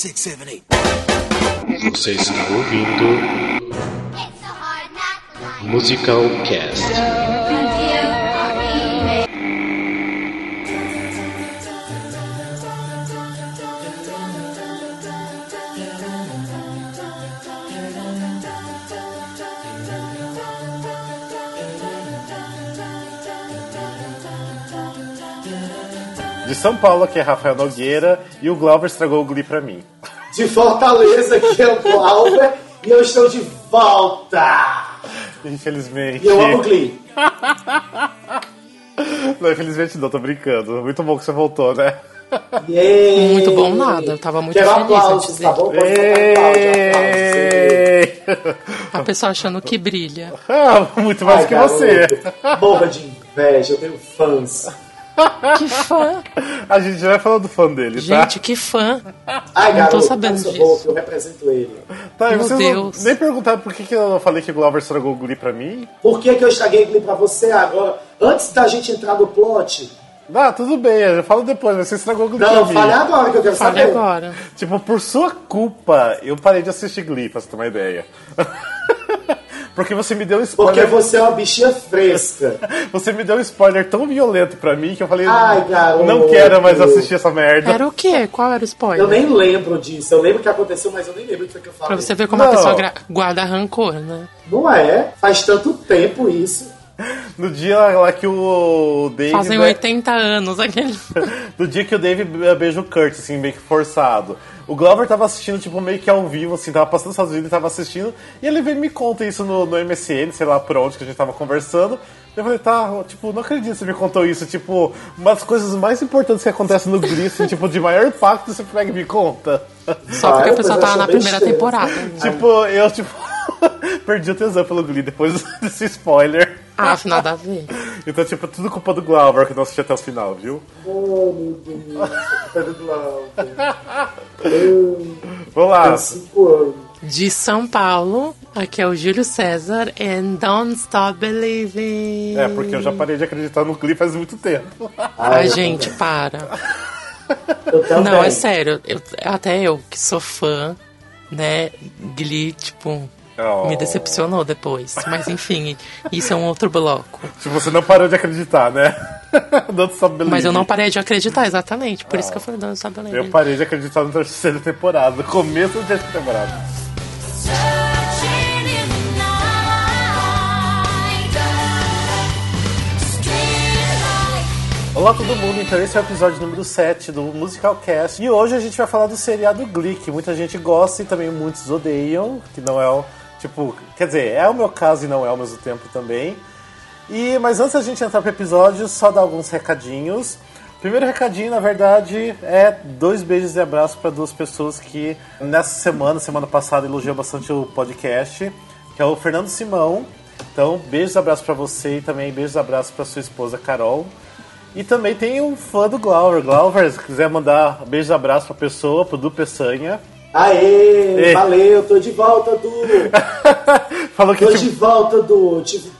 six, seven, eight. Você está ouvindo Musical Cast. São Paulo, que é Rafael Nogueira, e o Glauber estragou o Glee pra mim. De Fortaleza, que é o Glauber, e eu estou de volta! Infelizmente. E eu amo Glee. Não, infelizmente não, tô brincando. Muito bom que você voltou, né? Yay! Muito bom nada, eu tava muito Quero feliz antes aplausos, tá bom? Aplausos! A pessoa achando que brilha. Ah, muito mais Ai, que garoto, você. Morra de inveja, eu tenho fãs. Que fã! A gente já vai falando do fã dele, tá? Gente, que fã! Ai, Não garoto, tô sabendo disso. eu represento ele. Tá, e Meu vocês Deus. Não, nem perguntaram por que, que eu falei que o Glauber estragou o Glee pra mim? Por que, que eu estraguei Glee pra você agora? Antes da gente entrar no plot. Ah, tudo bem, eu falo depois, mas você estragou o Glee Não, pra mim. fale agora que eu quero Fale saber. agora. Tipo, por sua culpa, eu parei de assistir Glee, pra você ter uma ideia. Porque você me deu um Porque spoiler. você é uma bichinha fresca. Você me deu um spoiler tão violento pra mim que eu falei, Ai, garoto. não quero mais assistir essa merda. Era o quê? Qual era o Eu spoiler? nem lembro disso. Eu lembro o que aconteceu, mas eu nem lembro o que eu falei. Pra você ver como Não. a pessoa gra- guarda rancor, né? Não é? Faz tanto tempo isso. No dia lá que o Dave. Fazem né, 80 anos aquele. No dia que o Dave beija o Kurt, assim, meio que forçado. O Glover tava assistindo, tipo, meio que ao vivo, assim, tava passando os Estados Unidos, ele tava assistindo, e ele veio e me conta isso no, no MSN, sei lá por onde que a gente tava conversando. Eu falei, tá, tipo, não acredito que você me contou isso, tipo, uma das coisas mais importantes que acontecem no Glee, assim, tipo, de maior impacto, você pega e me conta. Só porque Ah, a pessoa tava na primeira besteira. temporada. né? Tipo, eu, tipo, perdi o tesão pelo Glee depois desse spoiler. Ah, nada a ver. Então, tipo, tudo culpa do Glauber que não assisti até o final, viu? Oh, meu Deus. Glauber. Vamos lá. De São Paulo, aqui é o Júlio César and Don't Stop Believing. É, porque eu já parei de acreditar no Glee faz muito tempo. Ai, eu gente, também. para. Não, é sério. eu- até eu, que sou fã, né? Glee, tipo, Oh. me decepcionou depois. Mas enfim, isso é um outro bloco. Tipo, você não parou de acreditar, né? Don't stop believing. Mas eu não parei de acreditar, exatamente. Por isso que eu falei Don't Stop Believing. Eu parei de acreditar na terceira temporada, no começo da terceira temporada. Olá todo mundo, então esse é o episódio número 7 do Musical Cast. E hoje a gente vai falar do seriado Glee, que muita gente gosta e também muitos odeiam, que não é o. Tipo, quer dizer, é o meu caso e não é ao mesmo tempo também. E, mas antes da gente entrar pro episódio, só dar alguns recadinhos. Primeiro recadinho, na verdade, é dois beijos e abraços para duas pessoas que nessa semana, semana passada, elogiou bastante o podcast, que é o Fernando Simão. Então, beijos e abraços para você e também beijos e abraços para sua esposa Carol. E também tem um fã do Glauber. Glauber, se quiser mandar beijos e abraços pra pessoa, pro Du Peçanha. Aê, Ei. valeu, tô de volta, Du. Falou que Tô tipo, de volta, Du. Tive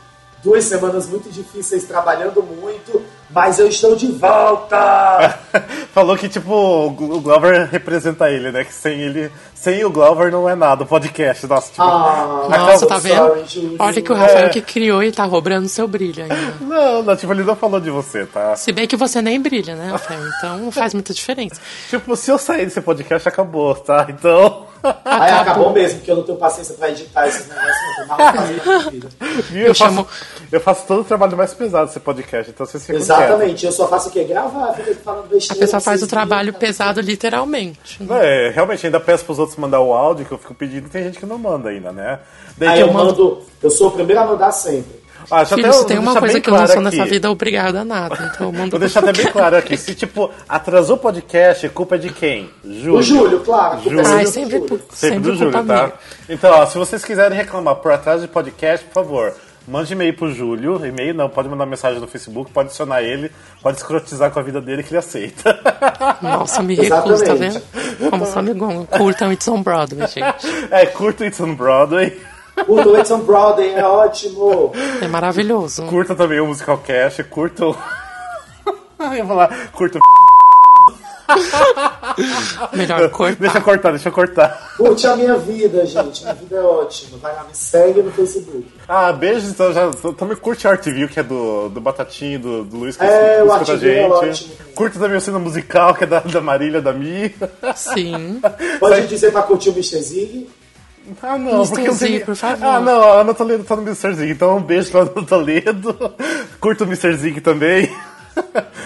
duas semanas muito difíceis trabalhando muito, mas eu estou de volta. falou que tipo o Gl- o Glauber representa ele, né? Que sem ele, sem o Glauber não é nada o podcast. Nossa, tipo, Ah, Nossa, tá sorry, vendo? Júlio. Olha que o Rafael É. que criou e tá roubando seu brilho ainda. não, não, tipo, ele não falou de você, tá? Se bem que você nem brilha, né, Rafael? Então não faz muita diferença. Tipo, se eu sair desse podcast, acabou, tá? Então. Aí acabou mesmo, porque eu não tenho paciência pra editar esses negócios, não. Eu, Eu faço, chamo- eu faço todo o trabalho mais pesado desse podcast, então vocês ficam quietos. Exatamente, eu só faço o quê? Gravar, fica falando A pessoa faz o trabalho pesado literalmente. Não, é, realmente, ainda peço pros outros mandar o áudio que eu fico pedindo, tem gente que não manda ainda, né? Daí Aí eu mando, eu sou o primeiro a mandar sempre. Ah, Filho, se tem vou uma deixar coisa que eu não sou nessa aqui. vida, obrigada a nada. Então eu mando Vou deixar até bem claro aqui. Se, tipo, atrasou o podcast, culpa é de quem? Júlio. O Júlio, claro. é Júlio. Ai, sempre, Júlio. por- Sempre, sempre do Júlio, tá? minha. Então, ó, se vocês quiserem reclamar por atraso de podcast, por favor, mande e-mail pro Júlio. E-mail não, pode mandar mensagem no Facebook, pode adicionar ele, pode escrotizar com a vida dele que ele aceita. Nossa, me recuso, tá Exatamente. vendo? Como só me gongo. Curtam It's on Broadway, gente. é, curta It's on Broadway. O do Edson Broadway é ótimo. É maravilhoso. Curta também o Musical Cast, curta o... Eu ia falar, curta o... Melhor cortar. Deixa eu cortar, deixa eu cortar. Curte a minha vida, gente. Minha vida é ótima. Vai lá, me segue no Facebook. Ah, beijos, então já também curte a Art View, que é do, do Batatinho, do, do Luiz que É, escuta Art a View é gente. ótimo também. Curta também o cena musical, que é da, da Marília, da Mi. Sim. Pode dizer pra curtir o Mr. Zig. Ah, não, Mr. porque eu tenho... por favor. Ah, não, a Ana Toledo tá no Mr. Zig, então um beijo pra Ana Toledo. Curta o Mr. Zig também.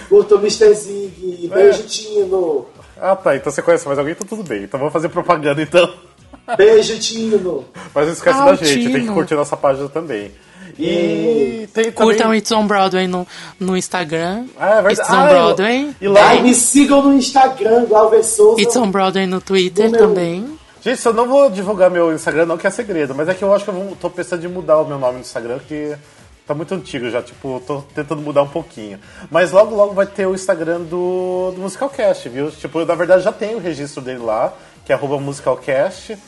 Curta o Mr. Zig. Beijo, Tino. Ah, tá, então você conhece mais alguém, então tudo bem. Então vamos fazer propaganda, então. Beijo, Tino. Mas não esquece Ah, da gente, tem que Tino. curtir nossa página também. E tem também... Curtam It's on Broadway no, no Instagram. Ah, é verdade. It's on Ah, Broadway. e lá- Ai, me sigam no Instagram, Glauber Souza. It's on Broadway no Twitter No meu- também. Gente, eu não vou divulgar meu Instagram, não, que é segredo, mas é que eu acho que eu vou, tô pensando em mudar o meu nome no Instagram, que tá muito antigo já, tipo, tô tentando mudar um pouquinho. Mas logo, logo vai ter o Instagram do, do Musicalcast, viu? Tipo, eu, na verdade já tenho o registro dele lá, que é arroba musicalcast.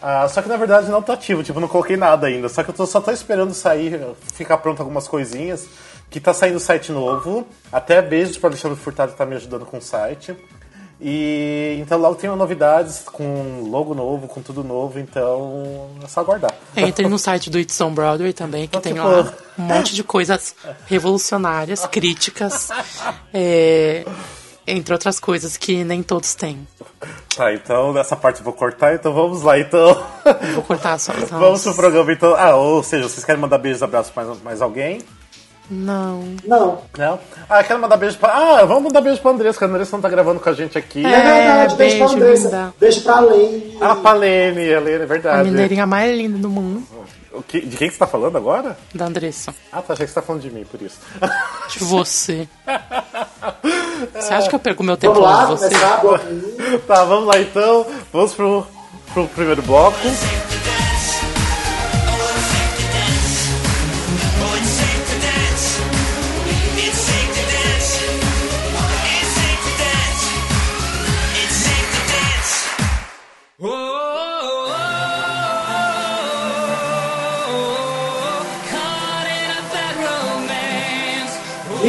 Ah, só que na verdade não tá ativo, tipo, não coloquei nada ainda. Só que eu tô, só tô esperando sair, ficar pronto algumas coisinhas. Que tá saindo site novo. Até beijos pro Alexandre Furtado que tá me ajudando com o site. E então logo tem novidades com logo novo, com tudo novo, então é só aguardar. Entre no site do It's on Broadway também, que tem tipo- lá um monte de coisas revolucionárias, críticas, é, entre outras coisas que nem todos têm. Tá, então nessa parte eu vou cortar, então vamos lá, então. Vou cortar só. só vamos pro programa, então. Ah, ou seja, vocês querem mandar beijos, abraços mais, mais alguém? Não. Não. Não? Ah, quero mandar beijo pra. Ah, vamos mandar beijo pra Andressa, que a Andressa não tá gravando com a gente aqui. É verdade, beijo, pra beijo, Andressa. linda. Beijo pra Lene. Ah, pra Lene, a Lene, é A verdade. mineirinha mais linda do mundo, O que- de quem que você tá falando agora? da Andressa. Ah, tá, achei que você tá falando de mim, por isso. De você. Você acha que eu perco meu tempo lá, de você? começar, tá, vamos lá então. Vamos pro, pro primeiro bloco.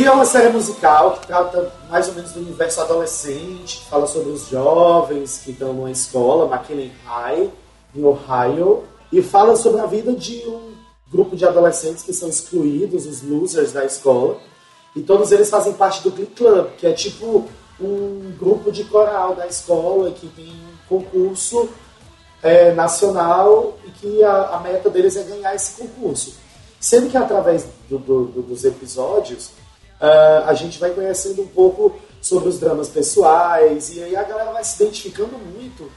É uma série musical que trata mais ou menos do universo adolescente, que fala sobre os jovens que estão numa escola, McKinley High, em Ohio, e fala sobre a vida de um grupo de adolescentes que são excluídos, os losers da escola, e todos eles fazem parte do Glee Club, que é tipo um grupo de coral da escola que tem um concurso é, nacional e que a, a meta deles é ganhar esse concurso. Sendo que através do- do- do- dos episódios ah, a gente vai conhecendo um pouco sobre os dramas pessoais e aí a galera vai se identificando muito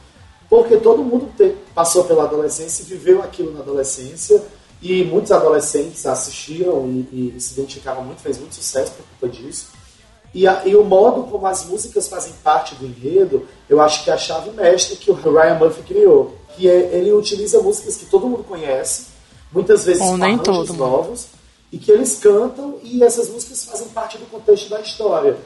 porque todo mundo te- passou pela adolescência e viveu aquilo na adolescência e muitos adolescentes assistiram e, e se identificaram muito, fez muito sucesso por culpa disso. E, a- e o modo como as músicas fazem parte do enredo, eu acho que é a chave mestra que o Ryan Murphy criou. Que é, ele utiliza músicas que todo mundo conhece, muitas vezes Ou com nem todo novos, e que eles cantam e essas músicas fazem parte do contexto da história.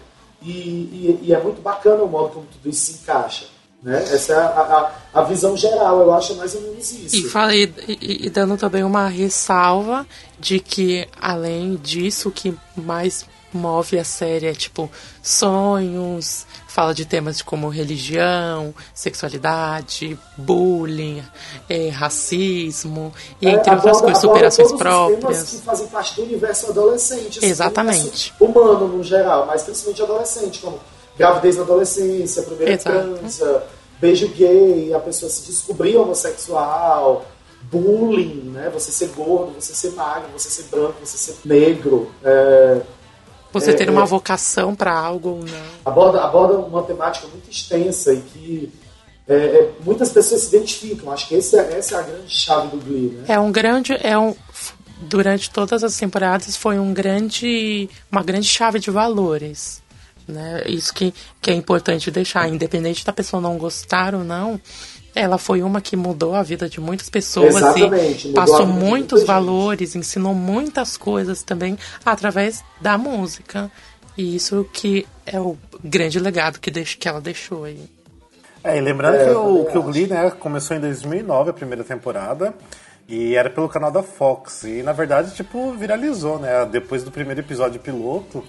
E, e- e é muito bacana o modo como tudo isso se encaixa. Né? Essa é a, a- a visão geral, eu acho mais ou menos isso. E, falei, e, e dando também uma ressalva de que, além disso, o que mais move a série é tipo sonhos, fala de temas como religião, sexualidade, bullying, eh, racismo, e É, entre outras coisas, superações os temas que próprias. fazem parte do universo adolescente. assim, Exatamente. universo Humano no geral, mas principalmente adolescente, como gravidez na adolescência, primeira transa, beijo gay, a pessoa se descobrir homossexual, bullying, né? Você ser gordo, você ser magro, você ser branco, você ser negro. é, Você é, ter é. uma vocação para algo ou não. aborda, aborda uma temática muito extensa e que é, é, muitas pessoas se identificam. Acho que esse é- essa é a grande chave do Glee, né? É um grande, é um durante todas as temporadas foi um grande, uma grande chave de valores, né? Isso que, que é importante deixar, independente da pessoa não gostar ou não. Ela foi uma que mudou a vida de muitas pessoas Exatamente, e passou muitos valores, ensinou muitas coisas também através da música. E isso que é o grande legado que, deixa, que ela deixou aí. É, e lembrando É, que, o, que o. Glee né, começou em 2009, a primeira temporada, e era pelo canal da Fox. E na verdade, tipo, viralizou, né? Depois do primeiro episódio piloto,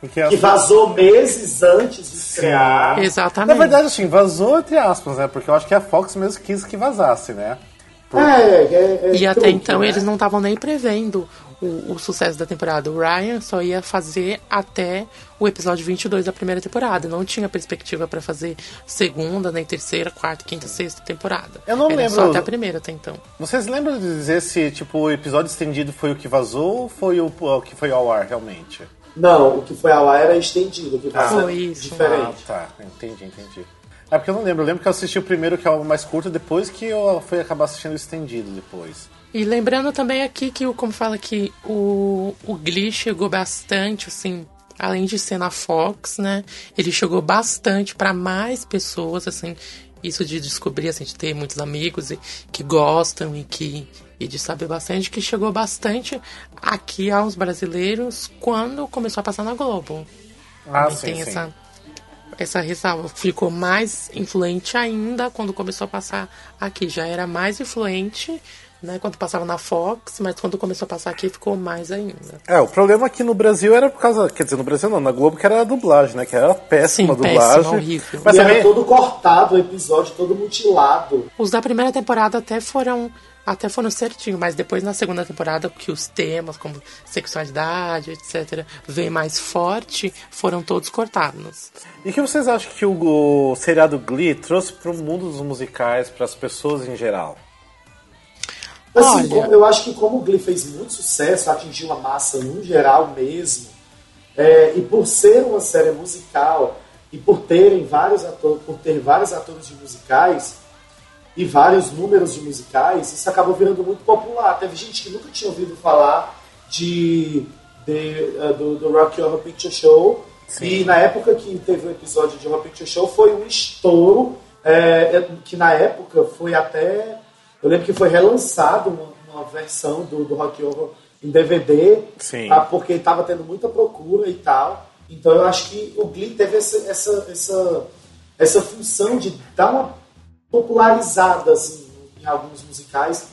Porque Que vazou meses antes de estrear. Na Exatamente. verdade, assim, vazou entre aspas, né? Porque eu acho que a Fox mesmo quis que vazasse, né? É, é, é E até truque, então né? eles não estavam nem prevendo o, o sucesso da temporada. O Ryan só ia fazer até o episódio 22 da primeira temporada. Não tinha perspectiva pra fazer segunda, nem terceira, quarta, quinta, sexta temporada. Eu não Era lembro. Só até a primeira até então. Vocês lembram de dizer se, tipo, o episódio estendido foi o que vazou ou foi o, o que foi ao ar, realmente? Não, o que foi ao ar era estendido, o que vazou Foi isso. diferente. Ah, tá. Entendi, entendi. É porque eu não lembro. Eu lembro que eu assisti o primeiro, que é o mais curto, depois que eu fui acabar assistindo o estendido depois. E lembrando também aqui que, o- como fala que o, o Glee chegou bastante, assim, além de ser na Fox, né? Ele chegou bastante pra mais pessoas, assim. Isso de descobrir, assim, de ter muitos amigos e, que gostam e que e de saber bastante, que chegou bastante aqui aos brasileiros quando começou a passar na Globo. Ah, Também sim, tem sim. essa essa ressalva. Ficou mais influente ainda quando começou a passar aqui. Já era mais influente, né, quando passava na Fox, mas quando começou a passar aqui ficou mais ainda. É, o problema aqui no Brasil era por causa. Quer dizer, no Brasil não, na Globo que era a dublagem, né? Que era péssima Sim, a dublagem. péssima, horrível. Mas e também. era todo cortado o episódio, todo mutilado. Os da primeira temporada até foram até foram certinho, mas depois na segunda temporada que os temas como sexualidade, etc, vem mais forte, foram todos cortados. E o que vocês acham que o, o seriado Glee trouxe pro mundo dos musicais, para as pessoas em geral? Assim, Olha. eu acho que como o Glee fez muito sucesso, atingiu uma massa no geral mesmo, é, e por ser uma série musical e por terem vários atores, por ter vários atores de musicais e vários números de musicais, isso acabou virando muito popular. Teve gente que nunca tinha ouvido falar de, de, eh, do, do Rock Horror Picture Show. E na época que teve o episódio de Horror Picture Show foi um estouro, eh, que na época foi até. Eu lembro que foi relançado uma, uma versão do, do Rock Horror em DVD, Sim. tá? porque estava tendo muita procura e tal. Então eu acho que o Glee teve essa, essa, essa, essa função de dar uma popularizada assim, em alguns musicais,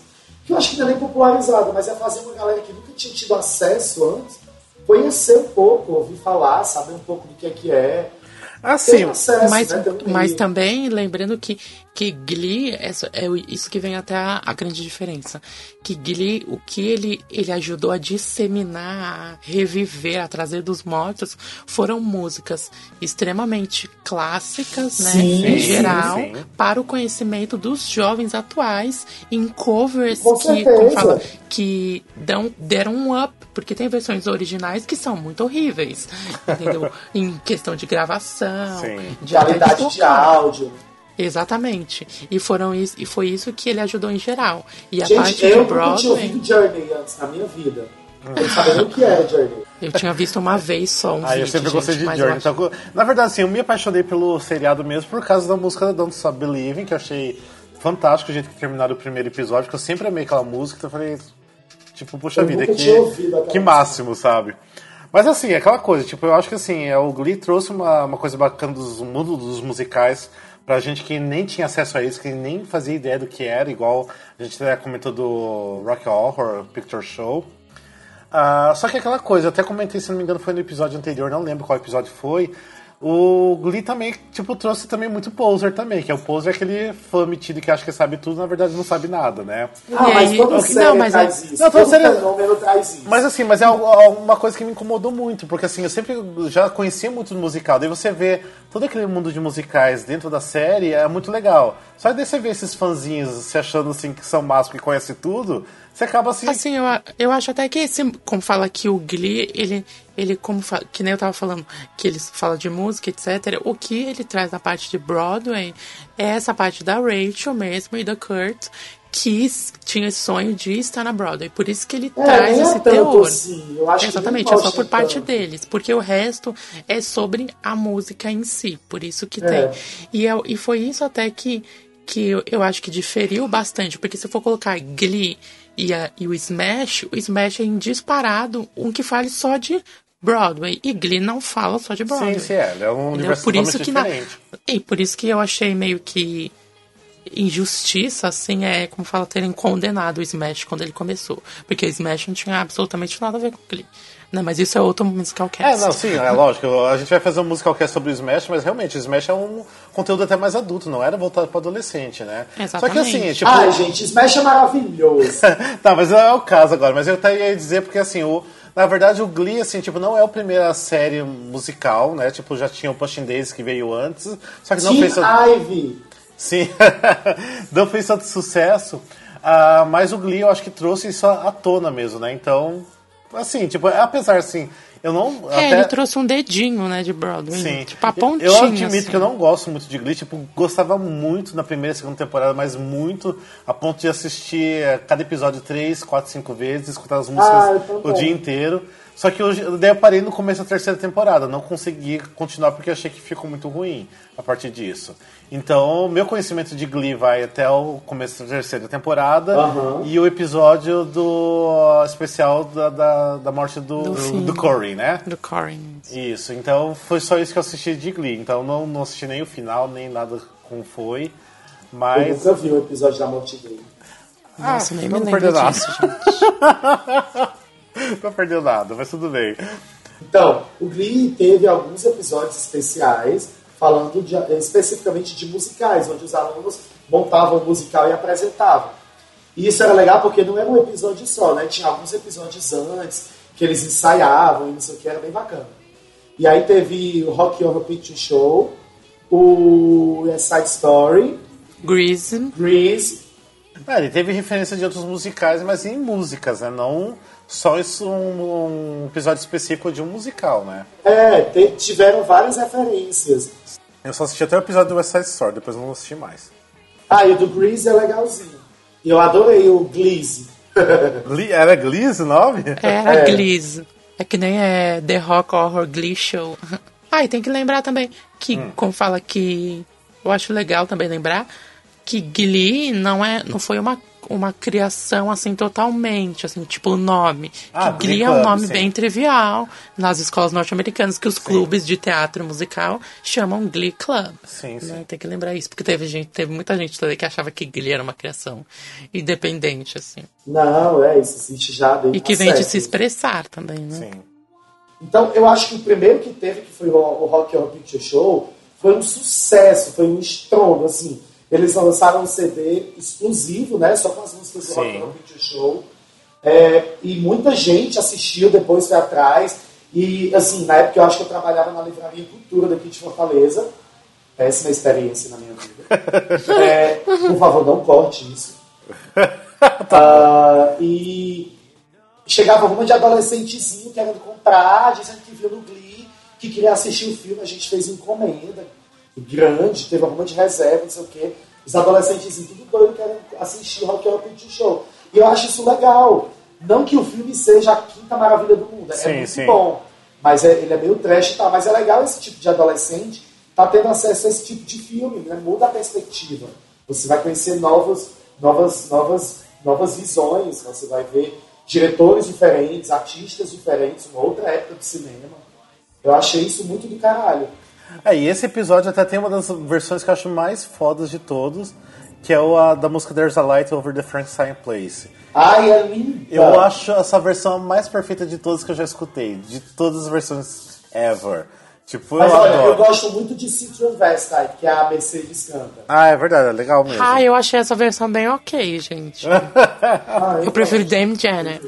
que eu acho que não é nem popularizada, mas é fazer uma galera que nunca tinha tido acesso antes, conhecer um pouco, ouvir falar, saber um pouco do que é que é. Ah, Ter sim. acesso, Mas, né, também. mas também, lembrando que, que Glee, essa- é o- isso que vem até a, a grande diferença. Que Glee, o que ele, ele ajudou a disseminar, a reviver, a trazer dos mortos, foram músicas extremamente clássicas, né? Sim, em sim, geral, sim. para o conhecimento dos jovens atuais, em covers Com que, fala, que dão, deram um up, porque tem versões originais que são muito horríveis, entendeu? em questão de gravação, Sim. de Qualidade de áudio. Exatamente. E foram isso, e foi isso que ele ajudou em geral. E a Gente, parte eu de nunca tinha Broadway, ouvido Journey antes na minha vida. Eu não sabia nem o que era Journey. eu tinha visto uma vez só um Ah, vídeo, eu sempre gente, gostei de mas eu Journey. acho- Então, na verdade, assim, eu me apaixonei pelo seriado mesmo por causa da música da Don't Stop Believing, que eu achei fantástico o jeito que terminaram o primeiro episódio, porque eu sempre amei aquela música, então eu falei, tipo, puxa Eu vida, que, que máximo, sabe? Mas assim, é aquela coisa, tipo, eu acho que assim, é, o Glee trouxe uma, uma coisa bacana do mundo dos musicais pra gente que nem tinha acesso a isso, que nem fazia ideia do que era, igual a gente até comentou do Rock Horror Picture Show. Ah, só que aquela coisa, eu até comentei, se não me engano, foi no episódio anterior, não lembro qual episódio foi. O Glee também, tipo, trouxe também muito poser também, que é o poser é aquele fã metido que acha que sabe tudo, na verdade não sabe nada, né? Ah, E mas toda não, série mas traz é- isso. Não, toda todo série- fenômeno traz isso. Mas assim, mas é alguma coisa que me incomodou muito, porque assim, eu sempre já conhecia muito do musical, daí você vê todo aquele mundo de musicais dentro da série, é muito legal. Só que daí você vê esses fãzinhos se achando assim que são máscara que conhece tudo, você acaba assim. Assim, eu, eu acho até que esse, como fala que o Glee, ele, ele como que nem eu tava falando, que ele fala de música, etc. O que ele traz na parte de Broadway é essa parte da Rachel mesmo e da Kurt, que tinha esse sonho de estar na Broadway. Por isso que ele É, traz é esse tanto teor. assim. Eu Exatamente, é só por parte tanto. deles, porque o resto é sobre a música em si, por isso que É. tem. E, é- e foi isso até que, que eu, eu acho que diferiu bastante, porque se for colocar Glee e, a- e o Smash, o Smash é em disparado um que fale só de Broadway, e Glee não fala só de Broadway. sim, sim, é, é um universo Por isso que na, e por isso que eu achei meio que injustiça, assim, é, como fala, terem condenado o Smash quando ele começou. Porque o Smash não tinha absolutamente nada a ver com o Glee. Não, mas isso é outro musical cast. É, não, sim, é lógico. A gente vai fazer um musical cast sobre o Smash, mas realmente, o Smash é um conteúdo até mais adulto, não era voltado para adolescente, né? Só que assim, Exatamente. tipo. Ai, gente, Smash é maravilhoso. tá, mas não é o caso agora. Mas eu até ia dizer porque, assim, o, na verdade, o Glee, assim, tipo, não é a primeira série musical, né? Tipo, já tinha o Pushing Days que veio antes, só que não Team fez... tanto- Ivy. Sim, não fez tanto sucesso, ah, mas o Glee eu acho que trouxe isso à à tona mesmo, né? Então, assim, tipo, apesar, assim, eu não... É, até... ele trouxe um dedinho, né, de Broadway. Sim. Tipo, a pontinha, Eu admito assim. que eu não gosto muito de Glee, tipo, gostava muito na primeira e segunda temporada, mas muito a ponto de assistir eh, cada episódio três, quatro, cinco vezes, escutar as músicas Ah, eu também. o dia inteiro. Só que hoje, daí eu parei no começo da terceira temporada, não consegui continuar porque achei que ficou muito ruim a partir disso. Então, meu conhecimento de Glee vai até o começo da terceira temporada Aham. e o episódio do especial da, da, da morte do, Do do, Corey, né? Do Corin. Isso, então foi só isso que eu assisti de Glee. Então não, não assisti nem o final, nem nada como foi. Eu Mas. nunca vi o episódio da morte dele. Nossa, nem me não lembro perdeu nada. disso, gente. não perdeu nada, mas tudo bem. Então, o Glee teve alguns episódios especiais falando de- especificamente de musicais, onde os alunos montavam o musical e apresentavam. E isso era legal porque não era um episódio só, né? Tinha alguns episódios antes que eles ensaiavam e não sei o que, era bem bacana. E aí teve o Rock Horror Picture Show, o West Side Story, Grease. Grease, É, ele teve referência de outros musicais, mas em músicas, né? Não só isso um, um episódio específico de um musical, né? é, te- tiveram várias referências. Eu só assisti até o episódio do West Side Story, depois não assisti mais. Ah, e o do Grease é legalzinho. E eu adorei o. Glee, era Glees o nome? Era É. Glease. É que nem é The Rock Horror Glee Show. Ah, e tem que lembrar também que, Hum. como fala que. Eu acho legal também lembrar que Glee não, é, não foi uma, uma criação assim totalmente, assim, tipo o nome. Ah, que Glee é um nome sim. bem trivial nas escolas norte-americanas, que os clubes de teatro musical chamam Glee Club. Sim, né? sim. Tem que lembrar isso, porque teve gente, teve muita gente também que achava que Glee era uma criação independente, assim. Não, é, isso existe já E que vem de se expressar também, né? Sim. Então, eu acho que o primeiro que teve, que foi o, o Rock Horror Picture Show, foi um sucesso, foi um estrondo, assim. Eles lançaram um CD exclusivo, né, só com as músicas do. Rock Picture Show. É, e muita gente assistiu, depois foi atrás. E, assim, na época eu acho que eu trabalhava na Livraria Cultura daqui de Fortaleza. Péssima experiência na minha vida. É, por favor, não corte isso. Ah, e chegava uma de adolescentezinho querendo comprar, dizendo que viu no Glee, que queria assistir o filme, a gente fez encomenda grande, teve alguma de reserva, não sei o quê. Os adolescentezinhos tudo doido querendo assistir o Rock Horror Picture Show. E eu acho isso legal. Não que o filme seja a quinta maravilha do mundo, Sim, é muito sim. bom. Mas é- ele é meio trash e tal. Mas é legal esse tipo de adolescente tá tendo acesso a esse tipo de filme, né? Muda a perspectiva. Você vai conhecer novos, novas, novas, novas visões, você vai ver diretores diferentes, artistas diferentes, uma outra época do cinema. Eu achei isso muito do caralho. É, e esse episódio até tem uma das versões que eu acho mais fodas de todos, que é o a, da música There's a Light Over the Frankenstein Place. Ai, é linda! Eu acho essa versão a mais perfeita de todas que eu já escutei, de todas as versões ever. Tipo, Mas eu olha, adoro. eu gosto muito de See Transvestite, que é a Mercedes canta. Ah, é verdade, é legal mesmo. Ah, eu achei essa versão bem ok, gente. Ah, Eu prefiro Dame Janet.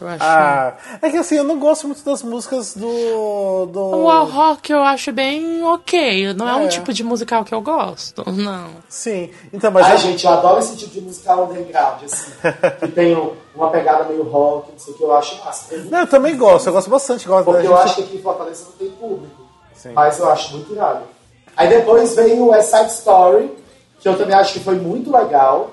Eu acho. Ah, é que assim, eu não gosto muito das músicas do. do... O All Rock eu acho bem ok. Não é, um É. tipo de musical que eu gosto. Não. Sim, então, mas. Ai, eu- gente, eu adoro esse tipo de musical underground, assim, que tem um- uma pegada meio rock, não sei o que, eu acho massa. Não, eu também gosto, eu gosto bastante. Gosto Porque da eu gente- acho que aqui em Fortaleza não tem público. Sim. Mas eu acho muito irado. Aí depois veio o West Side Story, que eu também acho que foi muito legal.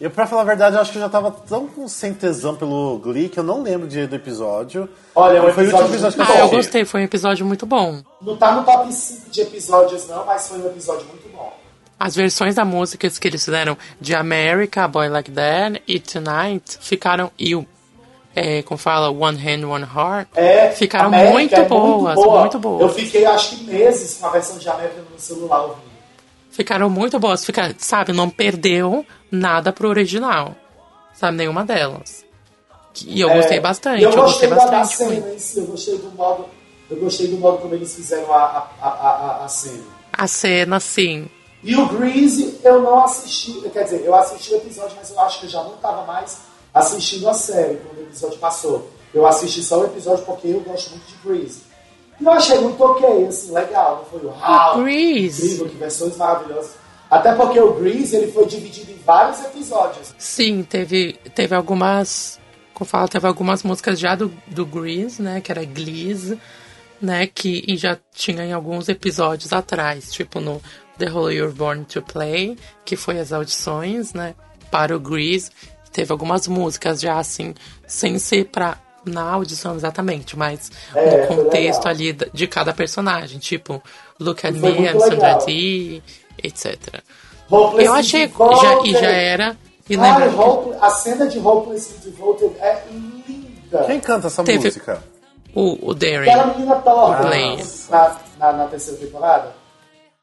Eu, pra falar a verdade, eu acho que eu já tava tão sem tesão pelo Glee que eu não lembro de, do episódio. Olha, é um foi o último episódio episódio que eu Ah, eu gostei. Foi um episódio muito bom. Não tá no top 5 de episódios, não, mas foi um episódio muito bom. As versões da música que eles fizeram de America, Boy Like That e Tonight ficaram. E o. É, como fala, One Hand, One Heart. É, Ficaram América muito é boas, boa. muito boas. Eu fiquei, acho que meses com a versão de América no meu celular ouvindo. Ficaram muito boas. Fica, sabe, não perdeu nada pro original. Sabe, nenhuma delas. E eu gostei É, bastante. e Eu Eu gostei gostei da, da bastante. com cena em si, eu gostei do modo. Eu gostei do modo como eles fizeram a, a, a, a, cena. A cena, sim. E o Grease eu não assisti, quer dizer, eu assisti o episódio, mas eu acho que eu já não estava mais assistindo a série quando o episódio passou. Eu assisti só o episódio porque eu gosto muito de Grease. E eu achei muito ok, assim, legal. Não foi o uau, Grease. incrível, que versões maravilhosas. Até porque o Grease ele foi dividido em vários episódios. Sim, teve, teve algumas. Como fala, teve algumas músicas já do, do Grease, né? Que era Glees, né? Que e já tinha em alguns episódios atrás, tipo no The Role You're Born to Play, que foi as audições, né? Para o Grease. Teve algumas músicas já assim, sem ser pra. Na audição exatamente, mas É, no contexto ali de cada personagem, tipo Look at Me, I'm Sandra. Dee, etc. Hopelessly Eu achei já, e já era. E Ai, lembra Hope- a cena de Hopelessly Devoted é linda. Quem canta essa Teve- música? o, o Darren. Aquela menina torta na, na, na terceira temporada.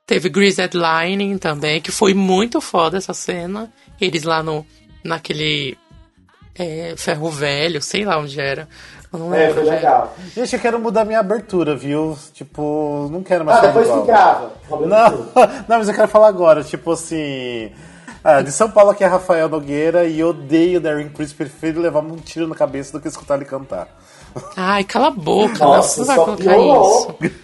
Teve Grease Headlining também, que foi muito foda essa cena. Eles lá no, naquele é, ferro velho, sei lá onde era. Não É, foi legal. Gente, eu quero mudar minha abertura, viu? Tipo, não quero mais Ah, depois igual. grava. Não, não, mas eu quero falar agora, tipo assim. ah, de São Paulo aqui é Rafael Nogueira e eu odeio Darren Criss, prefiro levar um tiro na cabeça do que escutar ele cantar. Ai, cala a boca. Nossa, não vai só colocar piorou. isso.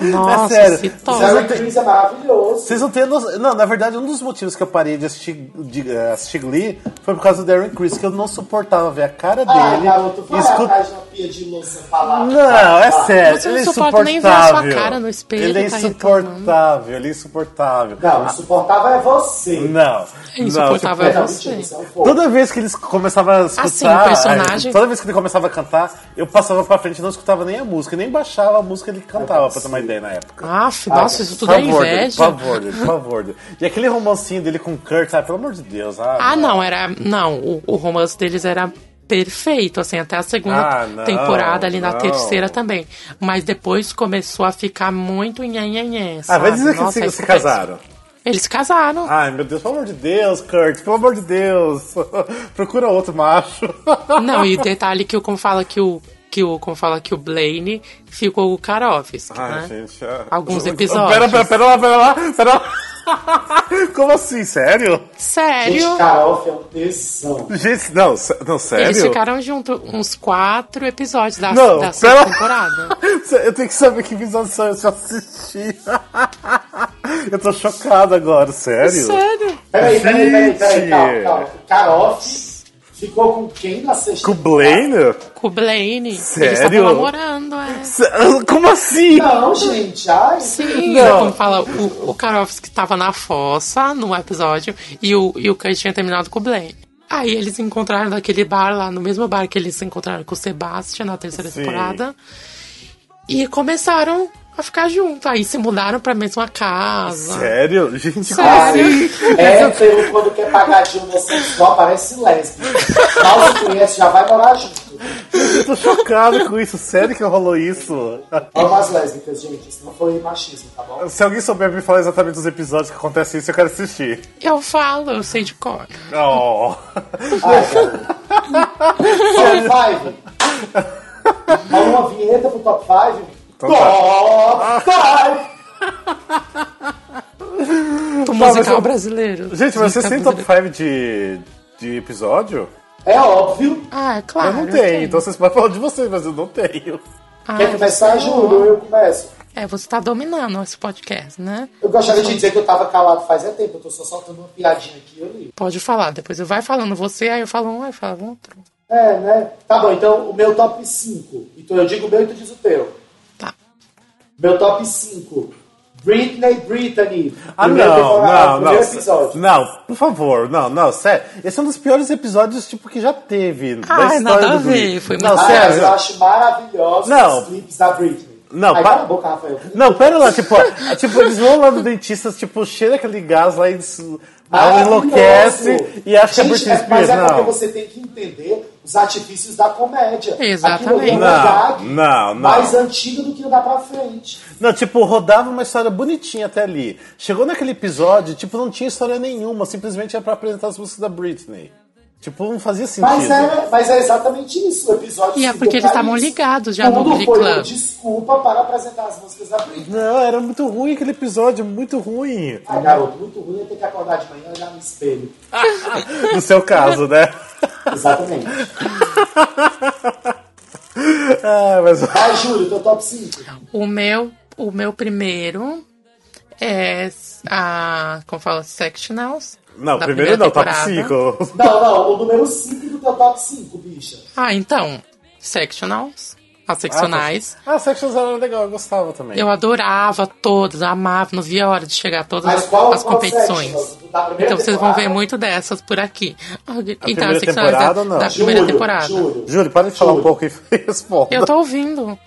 é Nossa, sério. se O toca. Sarah Chris é maravilhoso. Vocês não têm noção. Não, na verdade, um dos motivos que eu parei de assistir, de, eh, assistir Glee foi por causa do Darren Criss, que eu não suportava ver a cara Ah, dele. garoto, vai escuta- atrás de louça falar. Não, é Vai. sério. Você ele é não suporta nem ver a sua insuportável. cara no espelho, Ele é tá insuportável, ele é insuportável. Não, insuportável é você. Não. Insuportável não, é Não, você. você é. Toda vez que eles começavam a escutar. Assim, o personagem- Toda vez que ele começava a cantar, eu passava pra frente e não escutava nem a música, nem baixava a música que ele cantava, pra ter uma ideia na época. Aff, nossa, isso tudo é inveja. por favor, por favor. E aquele romancinho dele com o Kurt, ah, pelo amor de Deus. Ah, Ah, não, era. Não, o, o romance deles era perfeito, assim, até a segunda Ah, não, temporada, ali na não. terceira também. Mas depois começou a ficar muito nhanhanhé, Ah, vai dizer que Nossa, eles isso se casaram. Eles se casaram. Ai, meu Deus, pelo amor de Deus, Kurt, pelo amor de Deus. Procura outro macho. Não, e o detalhe que o como fala que o que o como fala que o Blaine ficou o Karofsky, Ai, né? gente. ah. Alguns episódios. Pera, pera, pera lá, pera lá, pera lá. Como assim, sério? Sério? Gente, Karoff é um tesão. Gente, não, não, sério? Eles ficaram juntos uns quatro episódios da, Não, da sexta temporada. Eu tenho que saber que visualização eu já assisti. Eu tô chocado agora, sério? Sério? Peraí, peraí, peraí, peraí, calma, calma. Ficou com quem na sexta Com o Blaine? Com o Blaine. Eles Sério? estavam namorando, é. Como assim? Não, gente, ai. Sim, Não. como fala, o, o Karofsky tava na fossa no episódio e o, e o Kurt tinha terminado com o Blaine. Aí eles se encontraram naquele bar lá, no mesmo bar que eles se encontraram com o Sebastian na terceira Sim. temporada. E começaram a ficar juntos. Aí se mudaram pra mesma casa. Sério? Gente, Sério? Hétero, quando quer pagar de homossexual, parece lésbico. Mal se conhece, já vai morar junto. eu tô chocado com isso. Sério que rolou isso? Amo as lésbicas, gente. Isso não foi machismo, tá bom? Se alguém souber me falar exatamente os episódios que acontece isso, eu quero assistir. Eu falo, eu sei de cor. Oh. Ai, cara. Top 5. Rola uma vinheta pro top 5. Então tá. Top 5! O mas musical eu- brasileiro. Gente, mas vocês têm Musical top brasileiro. 5 de, de episódio? É óbvio. Ah, é claro. eu não eu tenho, então vocês podem falar de vocês, mas eu não tenho. Ah, Quer começar, você- Júlio? Eu começo. É, você tá dominando esse podcast, né? Eu gostaria de dizer que eu tava calado faz é tempo. Eu tô só soltando uma piadinha aqui e ali. Pode falar, depois eu vai falando você, aí eu falo um, aí fala outro. É, né? Tá bom, então o meu top 5. Então eu digo o meu e tu diz o teu. Meu top 5. Britney Brittany. Ah, não, não, não. episódio. Não, por favor, não, não, sério. Esse é um dos piores episódios, tipo, que já teve. da Ai, história do ver, foi Não, Ah, mas sério. eu acho maravilhosos Não. os clipes da Britney. Não, Ai, pa- cala a boca, Rafael. Não, pera lá, tipo, ó, tipo, eles vão lá no dentista, tipo, cheira aquele gás lá e eles Ela enlouquece Maravilhoso. e acha que é Britney Spears, Mas é porque você tem que entender os artifícios da comédia. Exatamente. Aquilo ali é Não, não, não. mais antiga do que andar pra frente. Não, tipo, rodava uma história bonitinha até ali. Chegou naquele episódio, tipo, não tinha história nenhuma, simplesmente era pra apresentar as músicas da Britney. Tipo, não fazia sentido. Mas é, mas é exatamente isso. O episódio E é porque eles estavam ligados já no Tudo Glee foi uma Club. desculpa para apresentar as músicas da Britney. Não, era muito ruim aquele episódio, muito ruim. Ai, garoto, muito ruim é ter que acordar de manhã e olhar no espelho. No seu caso, né? Exatamente. Ah, mas... Vai, Júlio, teu top 5. O meu, o meu primeiro é a. Como fala? Sectionals. Não, primeiro primeira não, top temporada. 5. Não, não, o número 5 do teu top 5, bicha. Ah, então. Sectionals. As seccionais. Ah, Sections era legal, eu gostava também. Eu adorava todas, amava, não via a hora de chegar a todas Mas as, qual- as qual competições. Então vocês vão ver temporada? muito dessas por aqui. Ah, então, primeira as seccionais temporada da, da primeira Júlio, temporada. Júlio. Júlio, para de falar um pouco e responda. Eu tô ouvindo.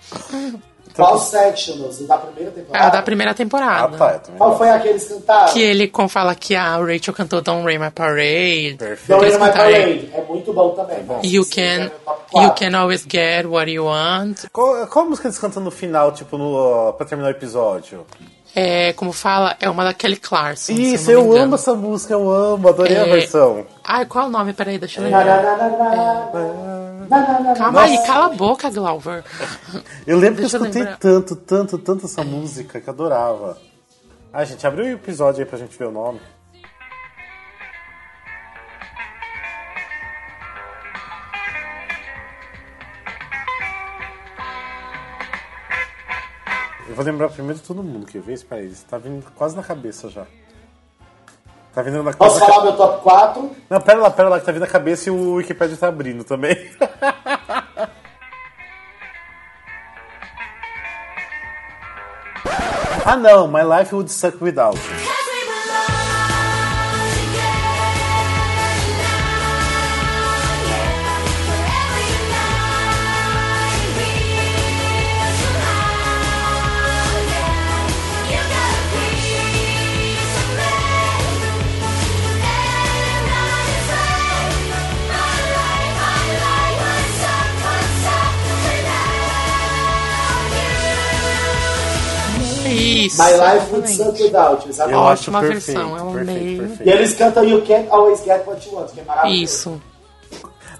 Qual sectionals? O da primeira É temporada? a da primeira Ah, temporada. tá, eu também Qual gosto. foi aqueles que cantaram? Que ele fala que a Rachel cantou Don't Rain My Parade. Perfeito. Don't Rain My Parade. É muito bom também. You Esse é can, top you can always get what you want. Qual, qual música eles cantam no final, tipo, no, pra terminar o episódio? É, como fala, é uma da Kelly Clarkson. Isso, eu amo essa música, eu amo, adorei a É, versão. Ai, qual é o nome? Peraí, deixa eu lembrar. na, Calma aí, cala a boca, Glauber. Eu lembro Deixa eu que eu escutei lembrar. tanto, tanto, tanto essa música que eu adorava. Ah, gente, abriu o episódio aí pra gente ver o nome. Eu vou lembrar primeiro de todo mundo que vê, espera aí, isso tá vindo quase na cabeça já. Tá vindo na Posso falar meu top 4? Não, pera lá, pera lá, que tá vindo na cabeça e o Wikipedia tá abrindo também. ah não, My Life Would Suck Without. Isso. My Life. Suck Without You, exatamente. Eu acho Ótima perfeito, versão, eu perfeito, amei. perfeito. E eles cantam You Can't Always Get What You Want, que é maravilhoso. Isso.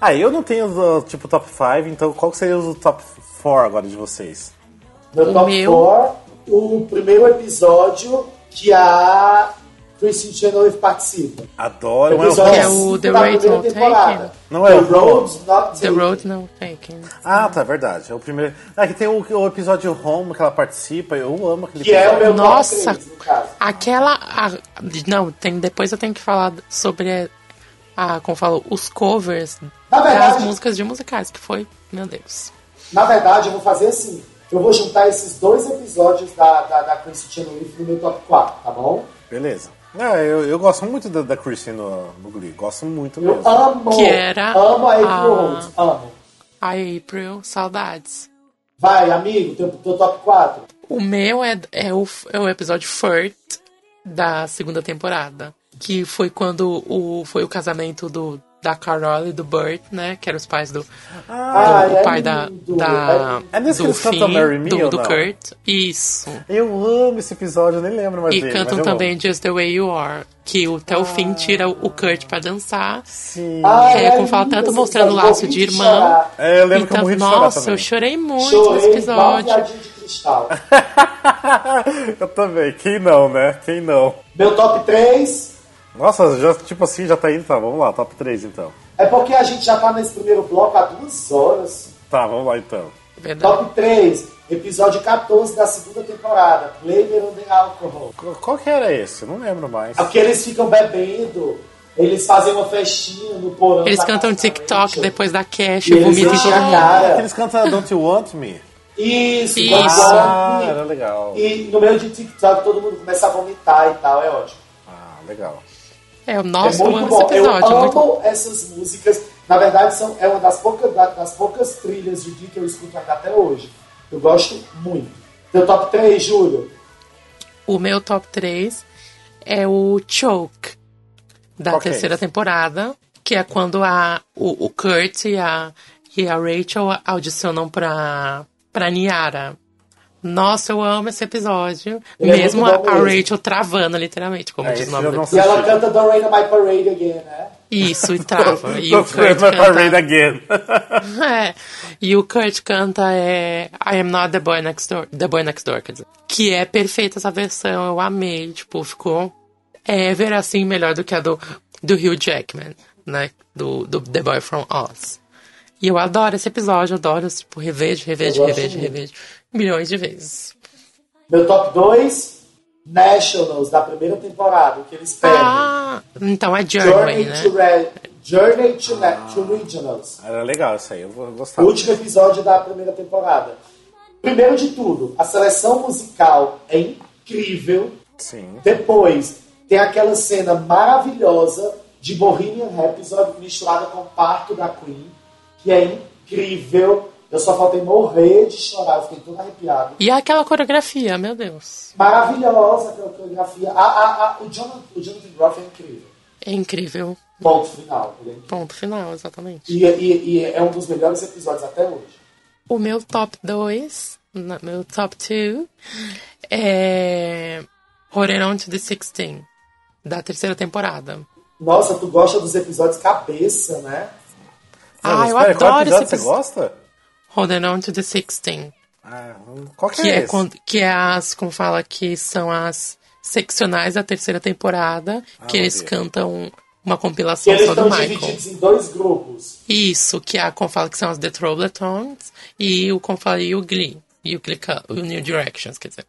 Ah, eu não tenho uh, tipo top 5, então qual que seria o top 4 agora de vocês? Meu O top meu- 4, o primeiro episódio que a Christine Chenoweth participa. Adoro, é o é o The da Road Not. Taken. Não é The o Road Not The. Road No Taken. Ah, tá, verdade. É o primeiro. Ah, que tem o, o episódio Home que ela participa, eu amo aquele Que é o meu Nossa, top 3, no caso. aquela. a- não, tem, depois eu tenho que falar sobre a, como falo, os covers Na verdade- das músicas de musicais, que foi, meu Deus. Na verdade, eu vou fazer assim. Eu vou juntar esses dois episódios da, da, da Christine Chenoweth no meu top 4, tá bom? Beleza. Ah, eu, eu gosto muito da, da Christine no, no Glee. Gosto muito Eu mesmo. amo, Que era amo a April a- Holmes, amo. A April, saudades. Vai, amigo, teu, teu top 4. O meu é, é, o, é o episódio Furt da segunda temporada. Que foi quando o, foi o casamento do, da Carol e do Burt, né? Que eram os pais do, Ah, do é pai da, lindo, da, É nesse que do eles cantam Finn, Marry Me do, ou do? Kurt. Isso. Eu amo esse episódio, eu nem lembro mais E dele. cantam mas eu também amo. Just the Way You Are. Que o até o fim tira o Kurt pra dançar. Sim. Ah, É, como fala, tanto mostrando o laço de irmã. É, eu lembro que eu Então, morri de nossa, também. eu chorei muito nesse Chorei um episódio. eu também. Quem não, né? Quem não? Meu top 3 Nossa, já, tipo assim, já tá indo. Tá, vamos lá, top 3 então. é porque a gente já tá nesse primeiro bloco há duas horas. Tá, vamos lá então. Verdade. Top 3, episódio 14 da segunda temporada, Flavor on the Alcohol. Qual, que era esse? Eu não lembro mais. É porque eles ficam bebendo, eles fazem uma festinha no porão. Eles cantam TikTok depois da cash, E eles vomitam em a cara. Eles cantam Don't You Want Me? Isso, Isso. Ah, era legal. E no meio de TikTok todo mundo começa a vomitar e tal, é ótimo. Ah, legal. É, nossa, é muito bom. esse episódio. eu muito amo essas músicas. Na verdade, são, é uma das poucas, da- das poucas trilhas de dia que eu escuto até hoje. Eu gosto muito. Teu top 3, Júlio? O meu top 3 é o Choke. da é terceira temporada, que é quando a, o, o Kurt e a, e a Rachel audicionam pra, pra Niara. Nossa, eu amo esse episódio. Ele é mesmo a, a. Rachel travando, literalmente, como É, diz o nome do E ela canta Don't Rain My Parade Again, né? Isso, e trava. e o Kurt my parade canta... again. É, e o Kurt canta é I Am Not the Boy Next Door, The Boy Next Door, quer dizer. Que é perfeita essa versão, eu amei, tipo, ficou ever assim melhor do que a do, do Hugh Jackman, né, do, do The Boy From Oz. E eu adoro esse episódio, adoro, tipo, revejo, revejo, revejo, revejo, milhões de vezes. Meu top 2, Nationals, da primeira temporada, que eles perdem. Ah, então é Journey, Journey, né? to Re- Journey to, Ne- to Regionals. Era legal isso aí, eu vou O gostar. último episódio da primeira temporada. Primeiro de tudo, a seleção musical é incrível. Sim. Depois, tem aquela cena maravilhosa de Bohemian Rhapsody misturada com o parto da Queen, que é incrível. Eu só faltei morrer de chorar, eu fiquei todo arrepiado. E aquela coreografia, meu Deus. Maravilhosa aquela coreografia. A, a, a, o, Jonathan, o Jonathan Groff é incrível. É incrível. Ponto final. É incrível. Ponto final, exatamente. E, e- e é um dos melhores episódios até hoje. O meu top 2, meu top 2, é Holding On to the 16, da terceira temporada. Nossa, tu gosta dos episódios cabeça, né? Ah, mas eu espera, qual adoro episódio esse você episódio. gosta? Holding On to the 16, Ah, qual que, que é, é, esse? quando, que é as, como fala, que são as seccionais da terceira temporada, que eles ok. cantam uma compilação só do estão Michael. divididos em dois grupos. Isso, que é a como fala que são as The Troubletones e o como fala e o Glee, e o, Glee, Cu- o New Directions, quer dizer.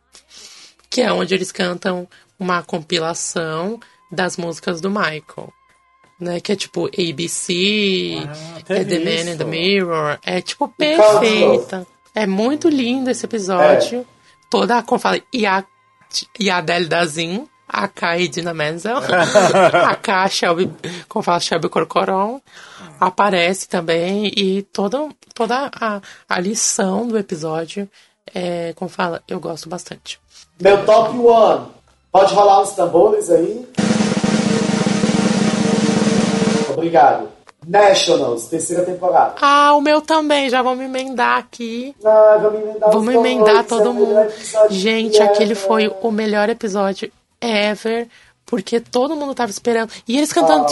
Que é onde eles cantam uma compilação das músicas do Michael. Né, que é tipo ABC, Ah, é The Man in the. Mirror, é tipo perfeita. É muito lindo esse episódio. Toda, como fala, e a, e a Adele Dazin, a Kai Dina Menzel, a K, Shelby, como fala, Shelby Corcoran, aparece também e toda, toda a, a lição do episódio, é, como fala, eu gosto bastante. Meu top one. Pode rolar os tambores aí? Obrigado. Nationals, terceira temporada. Ah, o meu também, já vamos emendar aqui. Ah, vamos emendar os Vamos emendar é todo melhor mundo. Gente, que aquele é, foi o melhor episódio ever, porque todo mundo tava esperando. E eles cantando Ah,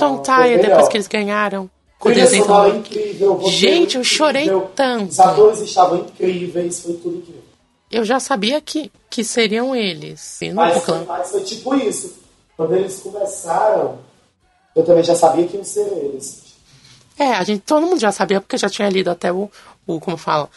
melhor. depois que eles ganharam. Trilha sonora incrível, Gente, eu chorei incrível, tanto. Os atores estavam incríveis, foi tudo incrível. Eu já sabia que, que seriam eles. Mas mas foi tipo isso. Quando eles começaram, eu também já sabia que iam ser eles. É, a gente, todo mundo já sabia, porque já tinha lido até o, o como fala,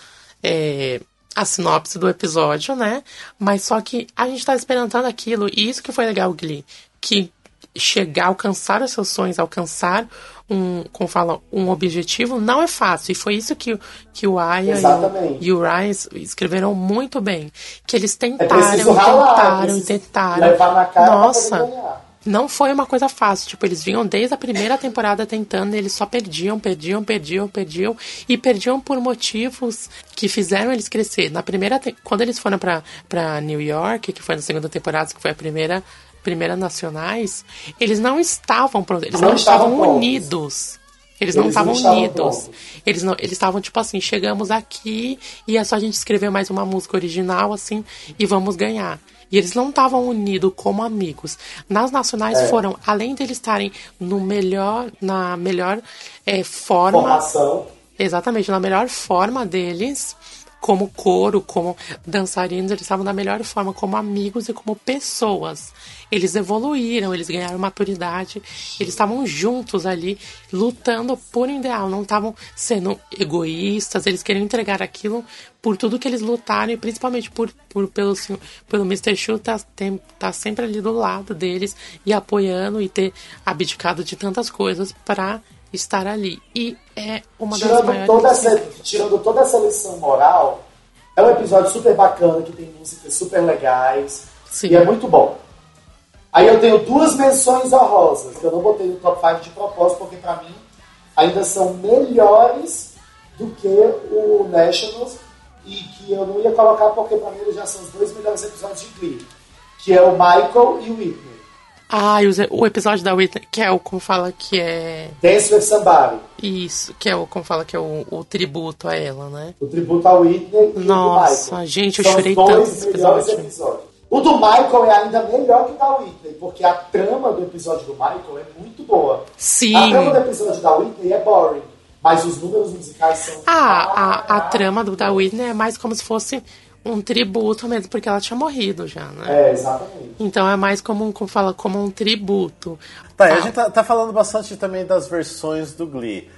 é, a sinopse do episódio, né? Mas só que a gente tá experimentando aquilo, e isso que foi legal, Glee, que chegar, alcançar os seus sonhos, alcançar um, como fala, um objetivo, não é fácil. E foi isso que, o- que o Aya e e o Ryan escreveram muito bem. Que eles É tentaram, preciso ralar, é tentaram, tentaram. levar na cara pra Nossa. Não foi uma coisa fácil. Tipo, eles vinham desde a primeira temporada tentando e eles só perdiam, perdiam, perdiam, perdiam. E perdiam por motivos que fizeram eles crescer. Na primeira... Quando eles foram pra, pra New York, que foi na segunda temporada, que foi a primeira... Primeira Nacionais, eles não estavam prontos, eles Não não, estavam estavam unidos. Eles não Eles não estavam unidos. Eles não, eles estavam tipo assim, chegamos aqui e é só a gente escrever mais uma música original assim e vamos ganhar. E eles não estavam unidos como amigos. Nas nacionais É. foram, além de eles estarem no melhor, na melhor eh, forma, Formação. exatamente na melhor forma deles, como coro, como dançarinos, eles estavam na melhor forma como amigos e como pessoas. Eles evoluíram, eles ganharam maturidade, eles estavam juntos ali, lutando por um ideal, não estavam sendo egoístas, eles queriam entregar aquilo por tudo que eles lutaram e principalmente por, por pelo, pelo Mr. Shu tá, tá sempre ali do lado deles e apoiando e ter abdicado de tantas coisas para estar ali. E é uma das Tirando maiores. toda, essa, tirando toda essa lição moral, é um episódio super bacana, que tem músicas super legais. Sim. E é muito bom. Aí eu tenho duas menções honrosas, que eu não botei no top 5 de propósito, porque pra mim ainda são melhores do que o Nationals e que eu não ia colocar porque pra mim eles já são os dois melhores episódios de Glee, que é o Michael e o Whitney. Ah, e os- o episódio da Whitney, que é o como fala que é. Dance with Somebody, Isso, que é o como fala que é o, o tributo a ela, né? o tributo ao Whitney e Nossa, o gente, eu São chorei dois tanto melhores episódio. episódios. O do Michael é ainda melhor que o da Whitney, porque a trama do episódio do Michael é muito boa. Sim. A trama do episódio da Whitney é boring, mas os números musicais são. Ah, a, a trama do da Whitney é mais como se fosse um tributo mesmo, porque ela tinha morrido já, né? É, exatamente. Então é mais como, um- como fala, como um tributo. Tá, e Ah, a gente tá, tá falando bastante também das versões do Glee.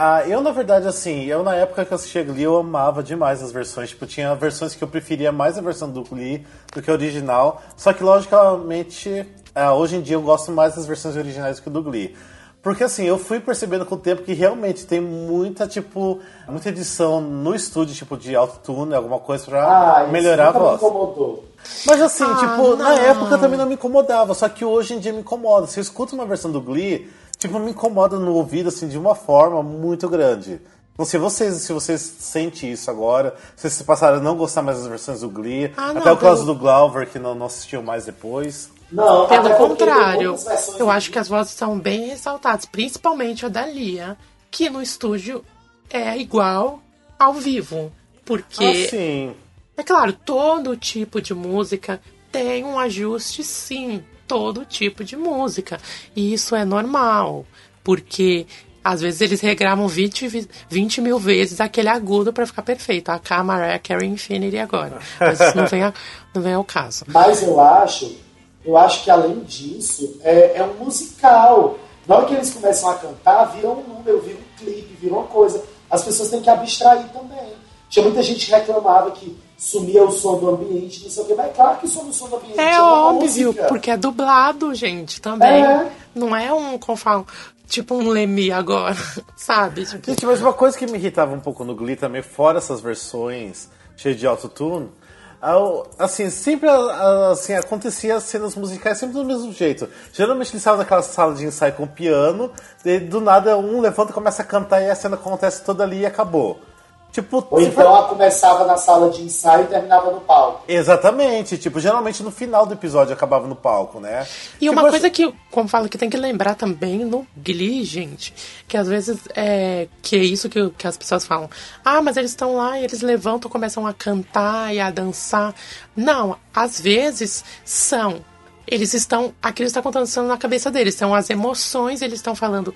Ah, eu, na verdade, assim, eu na época que eu assistia Glee, eu amava demais as versões. Tipo, tinha versões que eu preferia mais a versão do Glee do que a original. Só que, logicamente, ah, hoje em dia eu gosto mais das versões originais do que do Glee. Porque, assim, eu fui percebendo com o tempo que realmente tem muita, tipo, muita edição no estúdio, tipo, de autotune, alguma coisa pra Ah, isso melhorar a nunca me voz. incomodou. Mas assim, Ah, tipo, na não. época também não me incomodava, só que hoje em dia me incomoda. Se eu escuto uma versão do Glee, tipo, me incomoda no ouvido, assim, de uma forma muito grande. Não sei vocês, se vocês sentem isso agora, se vocês passaram a não gostar mais das versões do Glee, Ah, não, até o caso pelo- do Glauber, que não, não assistiu mais depois. Não, Pelo contrário, eu acho que as vozes são bem ressaltadas, principalmente a da Lia, que no estúdio é igual ao vivo. Porque, Assim, é claro, todo tipo de música tem um ajuste, sim. Todo tipo de música. E isso é normal. Porque às vezes eles regravam 20, vi- 20 mil vezes aquele agudo pra ficar perfeito. A K, Mariah Carey Infinity agora. Mas isso não vem, a- não vem ao caso. Mas eu acho, eu acho que além disso, é, é um musical. Na hora que eles começam a cantar, vira um número, vira um clipe, vira uma coisa. As pessoas têm que abstrair também. Tinha muita gente que reclamava que sumia o som do ambiente, não sei o quê. Mas é claro que some o som do ambiente. É uma óbvio, música. porque é dublado, gente, também. É. Não é um, como fala, tipo um Lemi agora, sabe? Tipo, Gente, mas uma coisa que me irritava um pouco no Glee também, fora essas versões cheias de autotune, assim, sempre a- assim, acontecia cenas musicais sempre do mesmo jeito. Geralmente eles estavam naquela sala de ensaio com piano, e do nada um levanta e começa a cantar e a cena acontece toda ali e acabou. Tipo, Ou então for- ela começava na sala de ensaio e terminava no palco. Exatamente, tipo, geralmente no final do episódio acabava no palco, né? E Tipo, uma coisa acho- que, como falo, que tem que lembrar também no Glee, gente, que às vezes é que é isso que, que as pessoas falam. Ah, mas eles estão lá e eles levantam, começam a cantar e a dançar. Não, às vezes são. Eles estão. Aquilo está acontecendo na cabeça deles. São as emoções, eles estão falando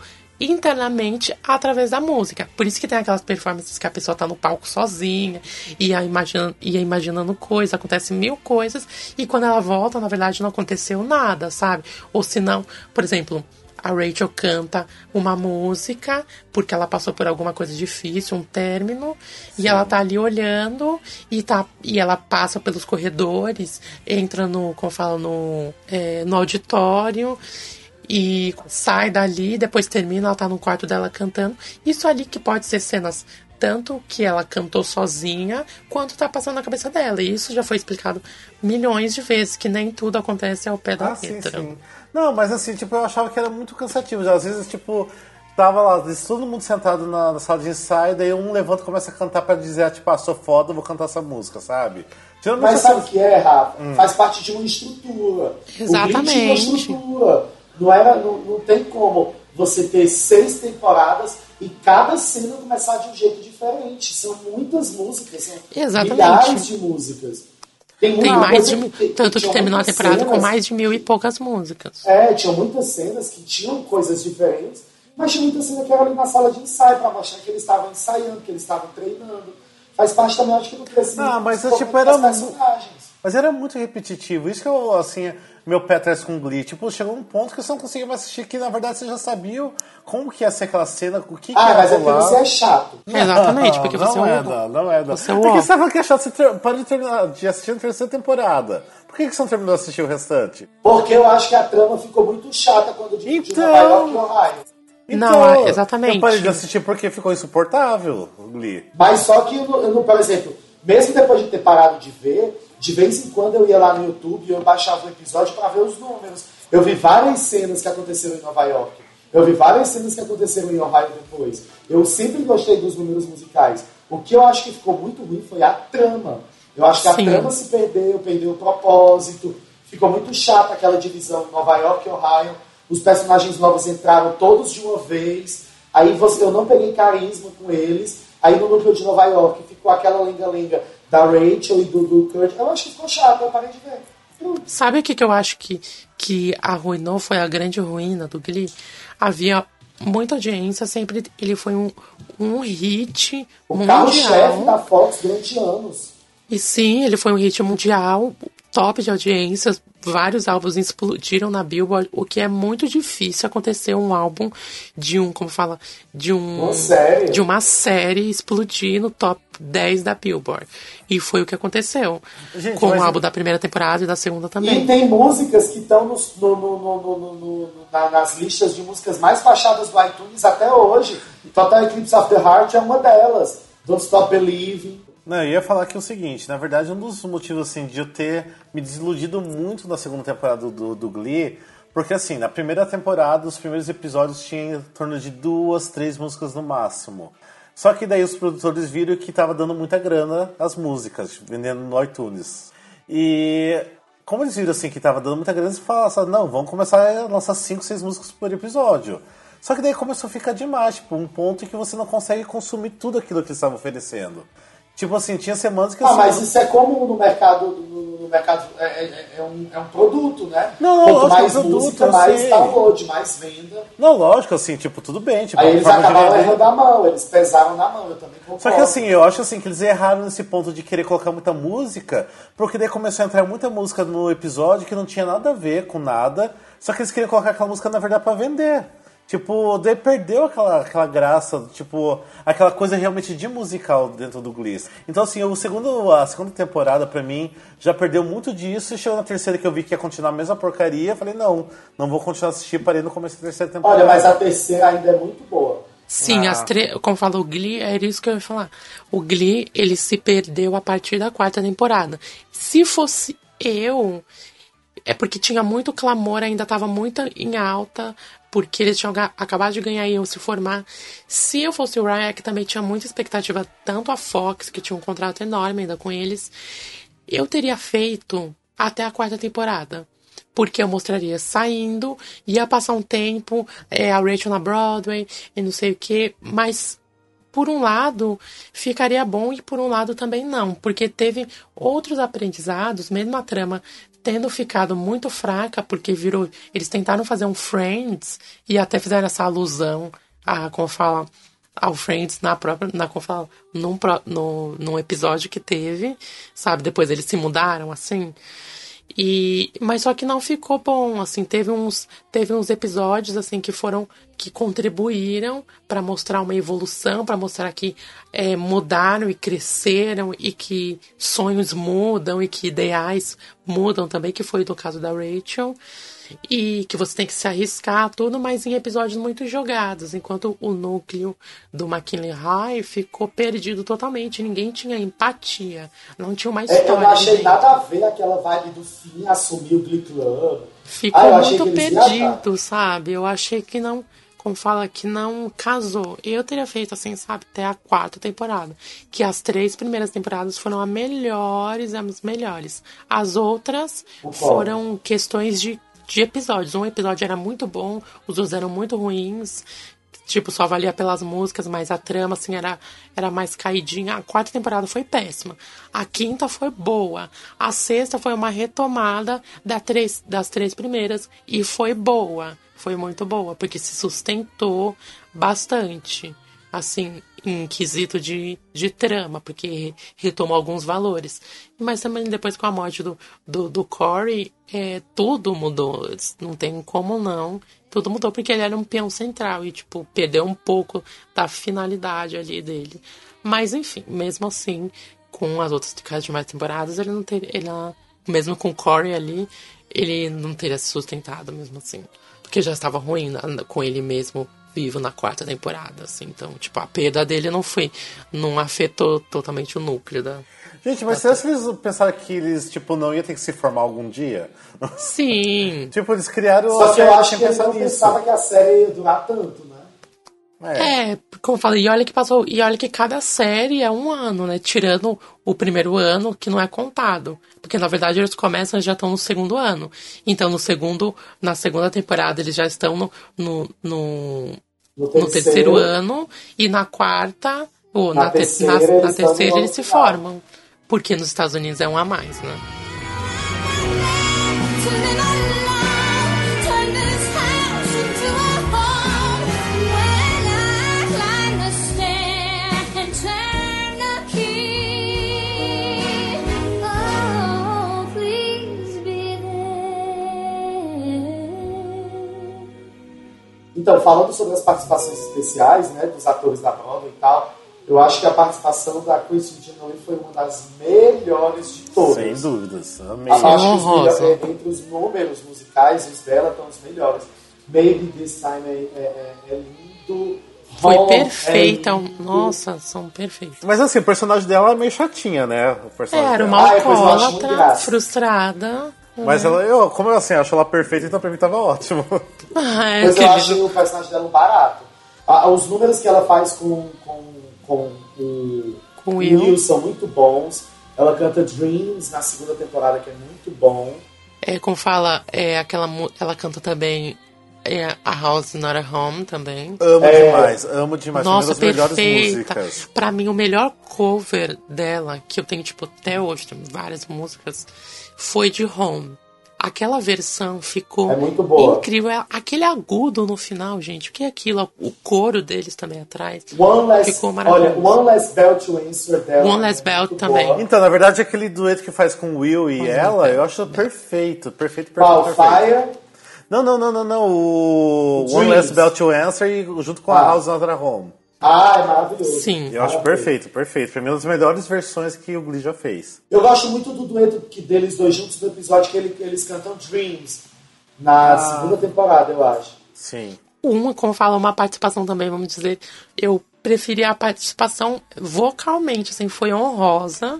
internamente através da música. Por isso que tem aquelas performances que a pessoa tá no palco sozinha, ia imaginando, ia imaginando coisas, acontece mil coisas, e quando ela volta, na verdade, não aconteceu nada, sabe? Ou se não, por exemplo, a Rachel canta uma música porque ela passou por alguma coisa difícil, um término, e ela tá ali olhando e, tá, e ela passa pelos corredores, entra no, como fala, no, é, no auditório e sai dali, depois termina, ela tá no quarto dela cantando. Isso ali que pode ser cenas tanto que ela cantou sozinha, quanto tá passando na cabeça dela. E isso já foi explicado milhões de vezes, que nem tudo acontece ao pé da Ah, sim, letra. sim. Não, mas assim, tipo, eu achava que era muito cansativo. Às vezes, tipo, tava lá, às vezes, todo mundo sentado na, na sala de ensaio, daí um levanta e começa a cantar pra dizer, ah, tipo, ah, sou foda, vou cantar essa música, sabe? Geralmente Mas sabe o que é, Rafa? Hum. Faz parte de uma estrutura. O Exatamente. Glee tinha uma estrutura. Não, era, não, não tem como você ter seis temporadas e cada cena começar de um jeito diferente. São muitas músicas, são Exatamente. milhares de músicas. Tem, Tem uma mais de mil, que- tanto que terminou a temporada com cenas- mais de mil e poucas músicas. É, tinha muitas cenas que tinham coisas diferentes, mas tinha muita cena que era ali na sala de ensaio para mostrar que eles estavam ensaiando, que eles estavam treinando. Faz parte também, acho que, do crescimento Ah, mas, tipo, desenvolvimento era das mu- personagens. Mas era muito repetitivo. Isso que eu, assim, meu pé atrás com Glee. Tipo, chegou um ponto que você não conseguia mais assistir, que na verdade você já sabia como que ia ser aquela cena, o que, que Ah, ia mas é porque você é chato. Exatamente, porque não você é é, não, não é. Não. você é Porque você tava que é chato, você ter, para de, terminar, de assistir a terceira temporada. Por que, que você não terminou de assistir o restante? Porque eu acho que a trama ficou muito chata quando dividiu Então. Nova e Ohio. Não, é, exatamente. Eu parei de assistir porque ficou insuportável, o Glee. Mas só que, eu, eu por exemplo, mesmo depois de ter parado de ver, de vez em quando eu ia lá no YouTube e eu baixava o episódio para ver os números. Eu vi várias cenas que aconteceram em Nova York. Eu vi várias cenas que aconteceram em Ohio depois. Eu sempre gostei dos números musicais. O que eu acho que ficou muito ruim foi a trama. Eu acho que a Sim. trama se perdeu, perdeu o propósito, ficou muito chata aquela divisão Nova York e Ohio. Os personagens novos entraram todos de uma vez. Aí você, eu não peguei carisma com eles. Aí no núcleo de Nova York ficou aquela lenga-lenga da Rachel e do, do Kurt. Eu acho que ficou chato, eu parei de ver. Hum. Sabe o que, que eu acho que, que arruinou? Foi a grande ruína do Glee? Havia muita audiência, sempre ele foi um, um hit O mundial. carro-chefe da Fox durante anos. E sim, ele foi um hit mundial, top de audiências. Vários álbuns explodiram na Billboard, o que é muito difícil acontecer um álbum de um, como fala, de um Uma série. de uma série explodir no top 10 da Billboard. E foi o que aconteceu. Gente, com o álbum da primeira temporada e da segunda também. E tem músicas que estão no- no- no- na- nas listas de músicas mais baixadas do iTunes até hoje. Total Eclipse of the Heart é uma delas. Don't Stop Believing. Não, eu ia falar aqui o seguinte, na verdade, um dos motivos assim, de eu ter me desiludido muito na segunda temporada do, do Glee, porque assim, na primeira temporada, os primeiros episódios tinham em torno de duas, três músicas no máximo. Só que daí os produtores viram que tava dando muita grana as músicas, vendendo no iTunes. E como eles viram assim que tava dando muita grana, eles falaram assim, não, vamos começar a lançar cinco, seis músicas por episódio. Só que daí começou a ficar demais, tipo, um ponto em que você não consegue consumir tudo aquilo que eles estavam oferecendo. Tipo assim, tinha semanas que Ah, assim, mas isso é comum no mercado. No, mercado é, é- é um, é um produto, né? Não, Quanto lógico, mais é um produto, música, mais sei. download, mais venda. Não, lógico, assim, tipo, tudo bem. Tipo, Aí eles acabaram errando a mão, eles pesaram na mão, eu também concordo. Só que assim, eu acho assim que eles erraram nesse ponto de querer colocar muita música, porque daí começou a entrar muita música no episódio que não tinha nada a ver com nada, só que eles queriam colocar aquela música na verdade pra vender. Tipo, daí perdeu aquela, aquela graça, tipo, aquela coisa realmente de musical dentro do Glee. Então, assim, o segundo, a segunda temporada, pra mim, já perdeu muito disso. E chegou na terceira que eu vi que ia continuar a mesma porcaria. eu Falei, não, não vou continuar a assistir. Parei no começo da terceira temporada. Olha, mas a terceira ainda é muito boa. Sim, Ah. as três, como falou o Glee, era isso que eu ia falar. O Glee, ele se perdeu a partir da quarta temporada. Se fosse eu, é porque tinha muito clamor, ainda estava muito em alta, porque eles tinham acabado de ganhar e iam se formar. Se eu fosse o Ryan, que também tinha muita expectativa, tanto a Fox, que tinha um contrato enorme ainda com eles, eu teria feito até a quarta temporada. Porque eu mostraria saindo, ia passar um tempo, é, a Rachel na Broadway e não sei o que, mas por um lado ficaria bom e por um lado também não, porque teve outros aprendizados, mesmo a trama tendo ficado muito fraca, porque virou. Eles tentaram fazer um Friends e até fizeram essa alusão a, como fala, ao Friends na própria. Na, como fala, num, no, num episódio que teve, sabe? Depois eles se mudaram assim. E, mas só que não ficou bom, assim, teve uns, teve uns episódios assim que foram que contribuíram para mostrar uma evolução, para mostrar que é, mudaram e cresceram e que sonhos mudam e que ideais mudam também, que foi do caso da Rachel. E que você tem que se arriscar tudo, mas em episódios muito jogados, enquanto o núcleo do McKinley High ficou perdido totalmente, ninguém tinha empatia, não tinha uma É, história. eu não achei nada a ver aquela vibe do fim assumir o Glee Club. Ficou Ah, muito perdido, sabe? Eu achei que não, como fala, que não casou. Eu teria feito assim, sabe, até a quarta temporada. Que as três primeiras temporadas foram as melhores, as melhores. As outras foram questões de, de episódios. Um episódio era muito bom, os outros eram muito ruins. Tipo, só valia pelas músicas, mas a trama, assim, era, era mais caidinha. A quarta temporada foi péssima. A quinta foi boa. A sexta foi uma retomada da três, das três primeiras e foi boa. Foi muito boa, porque se sustentou bastante. Assim, em quesito de, de trama, porque retomou alguns valores. Mas também depois com a morte do, do, do Corey, é, tudo mudou. Não tem como não. Tudo mudou porque ele era um peão central e, tipo, perdeu um pouco da finalidade ali dele. Mas, enfim, mesmo assim, com as outras demais temporadas, ele não teria. Ele, mesmo com o Corey ali, ele não teria se sustentado mesmo assim. Porque já estava ruim com ele mesmo vivo na quarta temporada, assim. Então, tipo, a perda dele não foi. Não afetou totalmente o núcleo da. Gente, mas será que eles pensaram que eles, tipo, não ia ter que se formar algum dia? Sim. tipo, eles criaram Só que eu acho que eles não nisso. pensavam que a série ia durar tanto, né? É, como eu falei, e olha que passou, e olha que cada série é um ano, né? Tirando o primeiro ano, que não é contado. Porque na verdade eles começam e já estão no segundo ano. Então no segundo, na segunda temporada eles já estão no, no, no, No no terceiro ano e na quarta, ou Na na, ter- terceira, na- na eles no terceira eles se formam. Porque nos Estados Unidos é um a mais, né? Então, falando sobre as participações especiais, né, dos atores da Broadway e tal, eu acho que a participação da Kristen Chenoweth foi uma das melhores de todas. Sem dúvidas. Amei. Eu acho que os Honrosa. melhores- entre os números musicais, os dela estão os melhores. Maybe This Time é, é- é- é lindo. Foi Home perfeita. é lindo. Nossa, são perfeitos. Mas assim, o personagem dela é meio chatinha, né? O personagem Era uma Ah, alcoólatra, graça. frustrada. Mas ela, eu, como eu assim, acho ela perfeita, então pra mim tava ótimo. Ah, é Mas eu achei o personagem dela um barato. Ah, os números que ela faz com, com, com o Com Will. Will são muito bons. Ela canta Dreams na segunda temporada, que é muito bom. É, como fala, é aquela, ela canta também é, A House Not a Home também. Amo É. demais, amo demais. Nossa, perfeita. músicas. Pra mim, o melhor cover dela, que eu tenho, tipo, até hoje, tem várias músicas, foi de Home. Aquela versão ficou É muito boa. incrível. É Aquele agudo no final, gente. O que é aquilo? O coro deles também atrás. One Less, Ficou olha, maravilhoso. One Less Bell to Answer dela. One Less Bell também. boa. Então, na verdade, aquele dueto que faz com o Will e ela, eu acho perfeito. Perfeito, perfeito, Qual? perfeito. Fire? Não, não, não, não, não. O Dreams. One Less Bell to Answer e junto com a Ah. House Another Home. Ah, é maravilhoso. Sim. Eu acho perfeito, perfeito. Pra mim, uma das melhores versões que o Glee já fez. Eu gosto muito do dueto que deles dois juntos no episódio que ele- eles cantam Dreams. Na Ah. segunda temporada, eu acho. Sim. Uma, como fala, uma participação também, vamos dizer. Eu preferi a participação vocalmente, assim, foi honrosa,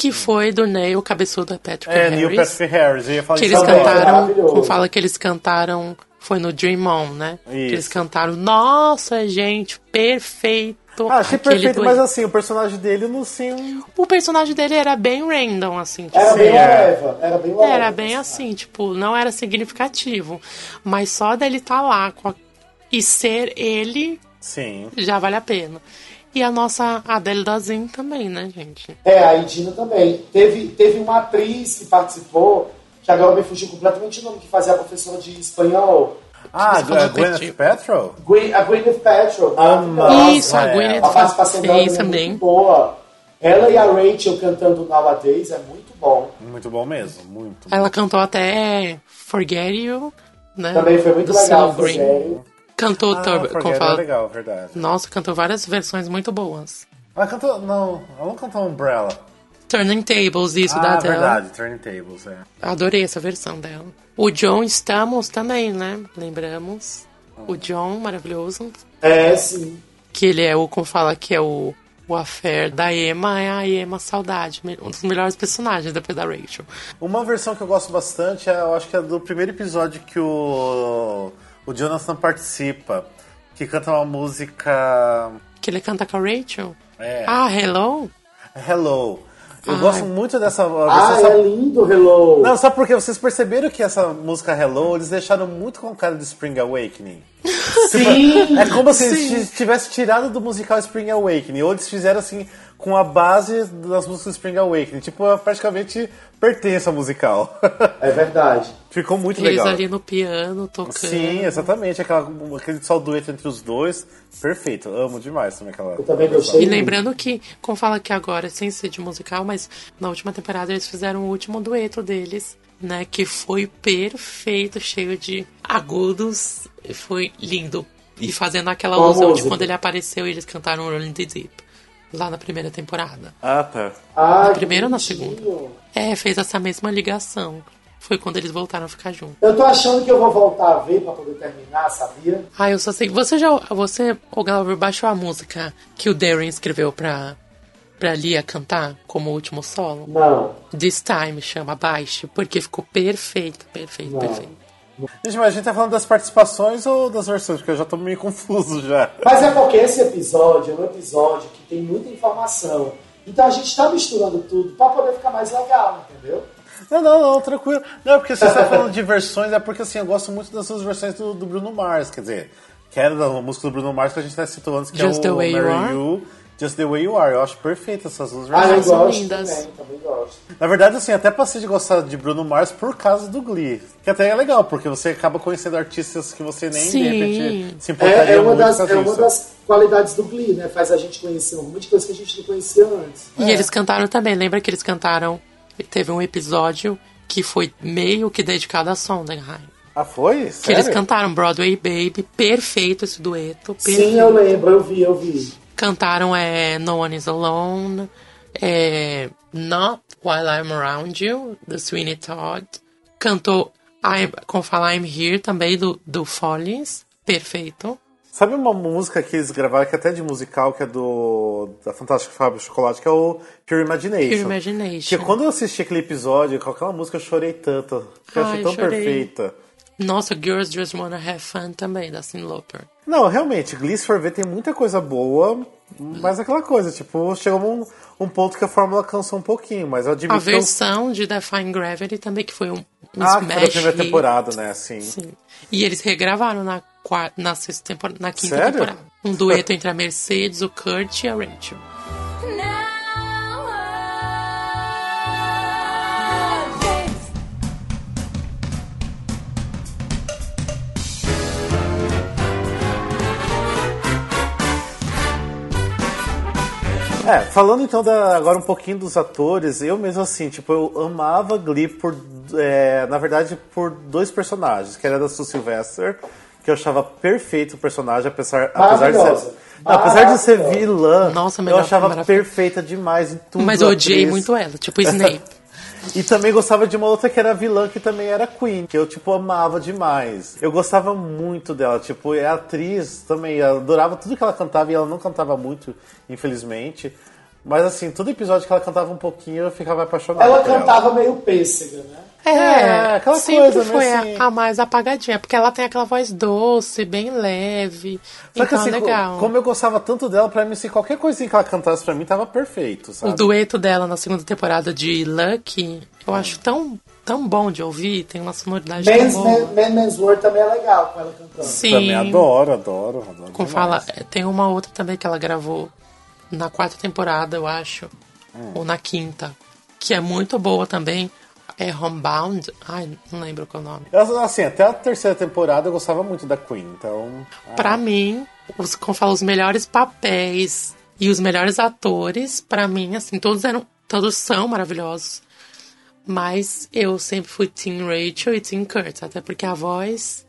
que foi do Neil Cabeçudo Patrick É, Harris. Neil Patrick Harris. Eu ia falar que isso eles também, cantaram, como fala que eles cantaram, foi no Dream On, né? Que eles Isso. cantaram, nossa, gente, perfeito. Ah, achei perfeito, dueto." mas assim, o personagem dele não sim. O personagem dele era bem random, assim, tipo, Era Sim, bem é. whatever. Era bem whatever. era bem assim, tipo, não era significativo. Mas só dele estar lá com a- e ser ele Sim. já vale a pena. E a nossa Adele Dazin também, né, gente? É, a Idina também. Teve, teve uma atriz que participou, que agora me fugiu completamente o nome, que fazia a professora de espanhol. Ah, Você falou a Gwyneth perdido. Paltrow? Gwen- a Gwyneth Paltrow. Nossa, maravilhosa. Isso, a é. Gwyneth A participação dela também é também. muito boa. Ela e a Rachel cantando Nowadays é muito bom. Muito bom mesmo, muito. Ela cantou até Forget You, né? Também foi muito do legal. Green. sério. Cantou, Ah, Turbo- Forget como é fala, legal, verdade. Nossa, cantou várias versões muito boas. Ela cantou. Não, ela não cantou Umbrella. Turning Tables, isso ah, da Adele. verdade, Turning Tables, é. Adorei essa versão dela. O John Stamos também, né? Lembramos. O John, maravilhoso. É, sim. Que ele é o, como fala, que é o, o affair da Emma, é a Emma Saudade. Um dos melhores personagens depois da Rachel. Uma versão que eu gosto bastante, é, eu acho que é do primeiro episódio que o, o Jonathan participa, que canta uma música. Que ele canta com a Rachel. É. Ah, Hello? Hello. Eu Ai. gosto muito dessa Ah, é sabe- lindo, Hello. Não, sabe por quê? Vocês perceberam que essa música Hello, eles deixaram muito com cara de Spring Awakening. Sim. É como se eles tivessem tirado do musical Spring Awakening. Ou eles fizeram assim com a base das músicas Spring Awakening. Tipo, praticamente pertence ao musical. É verdade. Ficou muito Eles legal. ali no piano, tocando. Sim, exatamente. Aquela, aquele só dueto entre os dois. Perfeito. Amo demais também aquela. Eu também gostei. E lembrando que, como fala que agora, sem ser de musical, mas na última temporada eles fizeram o último dueto deles, né? Que foi perfeito, cheio de agudos. e Foi lindo. E fazendo aquela Qual alusão de música? quando ele apareceu e eles cantaram Rolling the Deep. Lá na primeira temporada. Ah, tá. Ah, Na primeira ou na segunda? É, fez essa mesma ligação. Foi quando eles voltaram a ficar juntos. Eu tô achando que eu vou voltar a ver pra poder terminar, sabia? Ah, eu só sei. Você já. Você, o Glauber, baixou a música que o Darren escreveu pra, pra Lia cantar como último solo? Não. This Time chama Baixe, porque ficou perfeito, perfeito, Não. perfeito. Gente, mas a gente tá falando das participações ou das versões? Porque eu já tô meio confuso já. Mas é porque esse episódio é um episódio que tem muita informação. Então a gente tá misturando tudo pra poder ficar mais legal, entendeu? Não, não, não, tranquilo. Não, porque se você tá falando de versões, é porque assim, eu gosto muito das suas versões do, do Bruno Mars, quer dizer, que era da música do Bruno Mars que a gente tá citou antes, que Just é the o Way You Marry Are. You, Just the Way You Are. Eu acho perfeita essas duas Ah, eu versões. são gosto lindas. também, também gosto. Na verdade, assim, até passei de gostar de Bruno Mars por causa do Glee. Que até é legal, porque você acaba conhecendo artistas que você nem Sim. de repente se importaria É, é uma muito das, com é uma das qualidades do Glee, né? Faz a gente conhecer um monte de coisa que a gente não conhecia antes. E eles cantaram também. Lembra que eles cantaram? Teve um episódio que foi meio que dedicado a Sondheim. Ah, foi? Que Sério? eles cantaram Broadway Baby, perfeito esse dueto. Sim, Perfeito. eu lembro, eu vi, eu vi. Cantaram é, No One Is Alone, é, Not While I'm Around You, do Sweeney Todd. Cantou, I'm, como fala, I'm Here, também do, do Follies, perfeito. Sabe uma música que eles gravaram, que é até de musical, que é do da Fantástica de Chocolate, que é o Pure Imagination. Pure Imagination. Que quando eu assisti aquele episódio, com aquela música eu chorei tanto. Que eu achei Ai, tão chorei. perfeita. Nossa, Girls Just Wanna Have Fun também, da Cyndi Lauper. Não, realmente, Glee, se for ver, tem muita coisa boa, mas é aquela coisa, tipo, chegou um, um ponto que a fórmula cansou um pouquinho, mas eu admito A que eu- versão de Define Gravity também, que foi um, um Ah, smash primeira hit. temporada, né, assim. Sim. E eles regravaram na, quarta, na sexta temporada, na quinta Sério? temporada. Um dueto entre a Mercedes, o Kurt e a Rachel. É, falando então da- agora um pouquinho dos atores, eu mesmo assim, tipo, eu amava Glee por, é, na verdade, por dois personagens, que era da Sue Sylvester, que eu achava perfeito o personagem, apesar, apesar de ser, não, apesar de ser vilã, Nossa, eu achava perfeita demais em tudo. Mas eu odiei atriz. muito ela, tipo Snape. E também gostava de uma outra que era vilã, que também era Queen, que eu, tipo, amava demais. Eu gostava muito dela, tipo, é atriz também, eu adorava tudo que ela cantava, e ela não cantava muito, infelizmente. Mas, assim, todo episódio que ela cantava um pouquinho, eu ficava apaixonado Ela cantava meio pêssega, né? É, É, aquela sempre coisa, né, foi a- assim. a, mais apagadinha, porque ela tem aquela voz doce, bem leve. Só que, então assim, é legal. co- como eu gostava tanto dela, pra mim, assim, qualquer coisinha que ela cantasse pra mim tava perfeito, O sabe? dueto dela na segunda temporada de Lucky, eu acho tão, tão bom de ouvir, tem uma sonoridade tão Men's, boa. Man, Man Man's World também é legal com ela cantando. Sim. Também adoro, adoro, adoro. Como demais. fala, é, tem uma outra também que ela gravou na quarta temporada, eu acho. Hum. Ou na quinta. Que é muito boa também. É Homebound. Ai, não lembro qual é o nome. Assim, até a terceira temporada eu gostava muito da Queen, então. Pra mim, os, como fala, os melhores papéis e os melhores atores, pra mim, assim, todos eram. Todos são maravilhosos. Mas eu sempre fui Team Rachel e Team Kurt, até porque a voz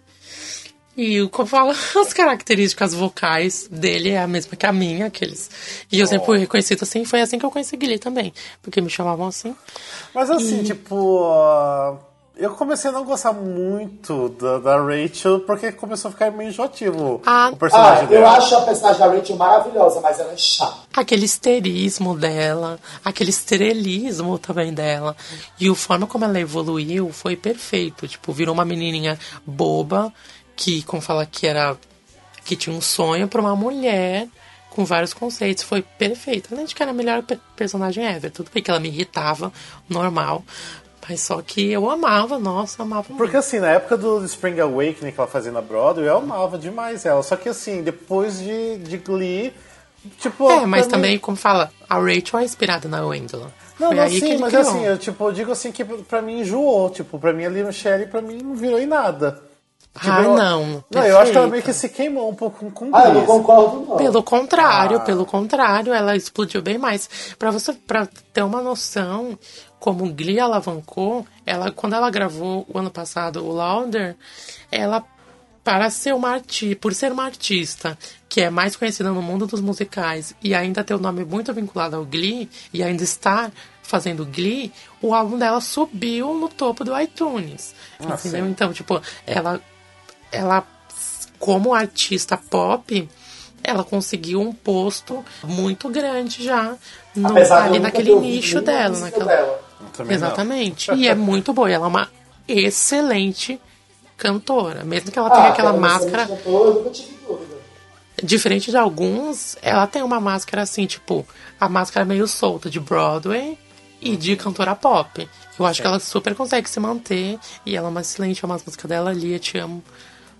e o como fala, as características vocais dele é a mesma que a minha, aqueles. E eu sempre fui reconhecida assim, foi assim que eu conheci Glee também, porque me chamavam assim. Mas assim, tipo. ah, Eu comecei a não gostar muito da, da Rachel porque começou a ficar meio enjoativo Ah. o personagem Ah, dela. eu acho a personagem da Rachel maravilhosa, mas ela é chata. Aquele esterismo dela, aquele estrelismo também dela. E a forma como ela evoluiu foi perfeito. Tipo, virou uma menininha boba, que, como fala, que era. que tinha um sonho pra uma mulher com vários conceitos. Foi perfeito. Além de que era a melhor pe- personagem ever. Tudo bem que ela me irritava, normal. Mas só que eu amava, nossa, amava muito. Porque assim, na época do Spring Awakening que ela fazia na Broadway, eu amava demais ela. Só que assim, depois de, de Glee, tipo. É, mas também, como fala, a Rachel é inspirada na Wendell. Não, Foi não, sim, mas criou. assim, eu, tipo, eu digo assim que pra mim enjoou. Tipo, pra mim ali no Sherry, pra mim não virou em nada. Tipo, Ah, não, Não, eu acho que ela meio que se queimou um pouco com, Ah, eu Glee. não concordo, não. Pelo contrário, Ah. pelo contrário, ela explodiu bem mais. Pra você para ter uma noção como Glee alavancou, ela quando ela gravou o ano passado o Louder, ela para ser uma artista, por ser uma artista que é mais conhecida no mundo dos musicais e ainda ter o nome muito vinculado ao Glee e ainda estar fazendo Glee, o álbum dela subiu no topo do iTunes. Ah, entendeu? sim. Então, tipo, ela ela como artista pop, ela conseguiu um posto muito grande já no, eu ali naquele nicho dela. Naquela... dela. Exatamente. E é muito boa. Ela é uma excelente cantora. Mesmo que ela tenha aquela ela é máscara. cantora, eu. Diferente de alguns, ela tem uma máscara assim, tipo, a máscara meio solta de Broadway e de cantora pop. Eu acho que ela super consegue se manter e ela é uma excelente, ama as músicas dela ali, eu te amo.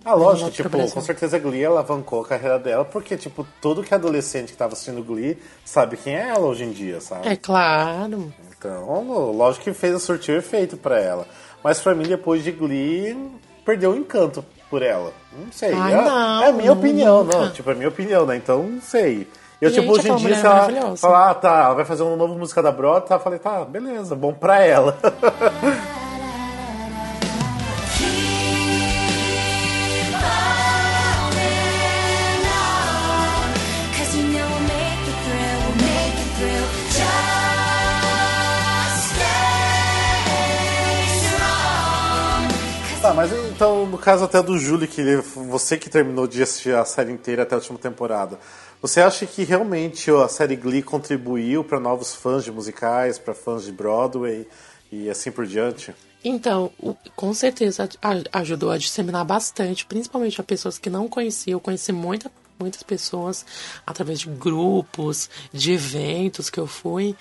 Ah, lógico, tipo, com certeza Glee alavancou a carreira dela, porque, tipo, todo que é adolescente que tava assistindo Glee sabe quem é ela hoje em dia, sabe? É claro. Então, lógico que fez surtir efeito pra ela. Mas pra mim, depois de Glee, perdeu o encanto por ela. Não sei. Ai, é, não, é a minha opinião, nunca. não. Tipo, é a minha opinião, né? Então, não sei. Eu, Gente, tipo, hoje em dia, se ela falar, ah, tá, ela vai fazer uma nova música da Brota, tá? Eu falei, tá, beleza, bom pra ela. Tá, mas então, no caso até do Júlio, que ele- você que terminou de assistir a série inteira até a última temporada, você acha que realmente a série Glee contribuiu para novos fãs de musicais, para fãs de Broadway e assim por diante? Então, com certeza ajudou a disseminar bastante, principalmente a pessoas que não conheciam. Eu conheci muita, muitas pessoas através de grupos, de eventos que eu fui,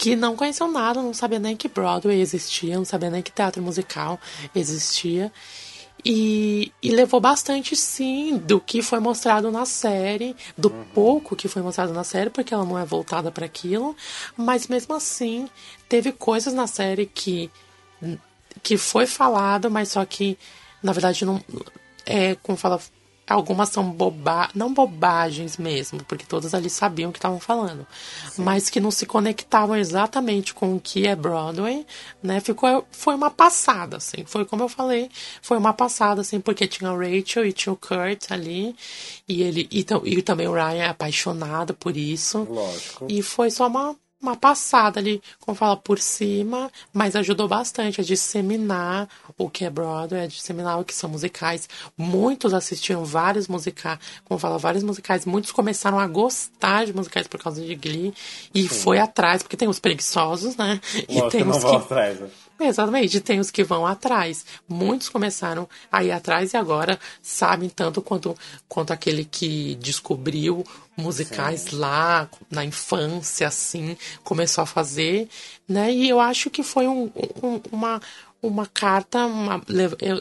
que não conheciam nada, não sabiam nem que Broadway existia, não sabiam nem que teatro musical existia. E, e levou bastante, sim, do que foi mostrado na série, do pouco que foi mostrado na série, porque ela não é voltada para aquilo, mas mesmo assim, teve coisas na série que que foi falado, mas só que, na verdade, não. É, como fala. Algumas são boba não bobagens mesmo, porque todas ali sabiam o que estavam falando, mas que não se conectavam exatamente com o que é Broadway, né? Ficou, foi uma passada, assim, foi como eu falei, foi uma passada, assim, porque tinha o Rachel e tinha o Kurt ali, e ele e, e também o Ryan é apaixonado por isso. Lógico. E foi só uma, uma passada ali, como fala, por cima, mas ajudou bastante a disseminar o que é Broadway, a disseminar o que são musicais. Muitos assistiram vários musicais, como fala, vários musicais. Muitos começaram a gostar de musicais por causa de Glee e foi atrás, porque tem os preguiçosos, né? E tem os que atrás. né? Exatamente, tem os que vão atrás. Muitos começaram a ir atrás e agora sabem tanto quanto, quanto aquele que descobriu musicais lá na infância, assim, começou a fazer, né? E eu acho que foi um- um- uma, uma carta, uma,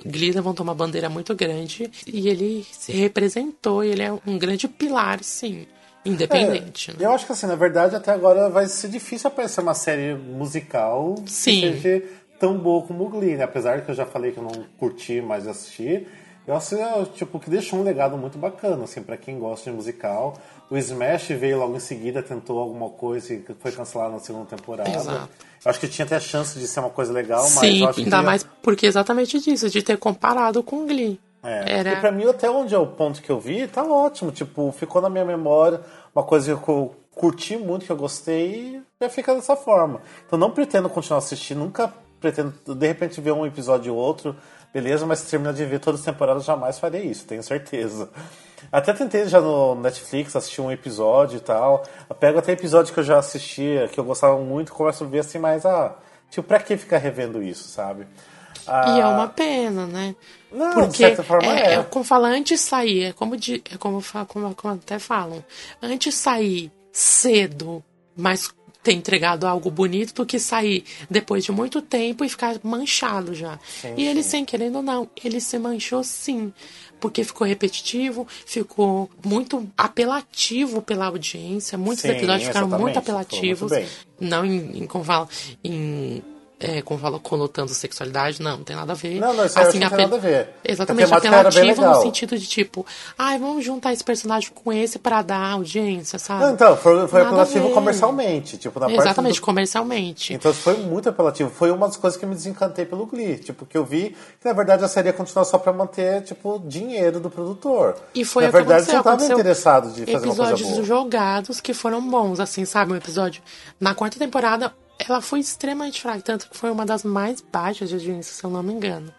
Glee levantou uma bandeira muito grande e ele se representou, ele é um grande pilar, sim, independente. né? Eu acho que assim, na verdade, até agora vai ser difícil aparecer uma série musical Sim. que seja tão boa como o Glee, né? Apesar que eu já falei que eu não curti mais assistir, eu acho tipo, que deixou um legado muito bacana, assim, pra quem gosta de musical. O Smash veio logo em seguida, tentou alguma coisa e foi cancelado na segunda temporada. Exato. Eu acho que tinha até chance de ser uma coisa legal, mas Sim, eu acho ainda que mais porque exatamente disso, de ter comparado com Glee. É, Era... E pra mim, até onde é o ponto que eu vi, tá ótimo. Tipo, ficou na minha memória uma coisa que eu curti muito, que eu gostei, e já fica dessa forma. Então não pretendo continuar assistindo, nunca pretendo, de repente, ver um episódio ou outro, beleza, mas se terminar de ver todas as temporadas, jamais farei isso, tenho certeza. Até tentei já no Netflix assistir um episódio e tal. Eu pego até episódio que eu já assistia, que eu gostava muito, começo a ver assim, mas ah, tipo, pra que ficar revendo isso, sabe? Ah, E é uma pena, né? Não, de Porque certa forma é, é. é como fala antes de sair, é como, de, é como, como, como até falam, antes de sair cedo, mas ter entregado algo bonito, do que sair depois de muito tempo e ficar manchado já. e ele, sem querendo ou não, ele se manchou sim. Porque ficou repetitivo, ficou muito apelativo pela audiência. Muitos Sim, episódios ficaram muito muito apelativos. bem. Não em, em como fala, em. É, como fala, conotando sexualidade, não, não tem nada a ver. Não, não, isso eu que não tem nada a ver. Exatamente, apelativo no sentido de tipo, ai, vamos juntar esse personagem com esse pra dar audiência, sabe? Não, então, foi, foi Nada apelativo comercialmente. Tipo, na parte Exatamente, do- comercialmente. Então foi muito apelativo. Foi uma das coisas que me desencantei pelo Glee. Tipo, que eu vi que na verdade a série ia continuar só pra manter, tipo, dinheiro do produtor. E foi na o que verdade, aconteceu. você não tava aconteceu interessado de fazer uma coisa episódios boa. jogados que foram bons, assim, sabe? Um episódio. Na quarta temporada, ela foi extremamente fraca, tanto que foi uma das mais baixas de audiência, se eu não me engano.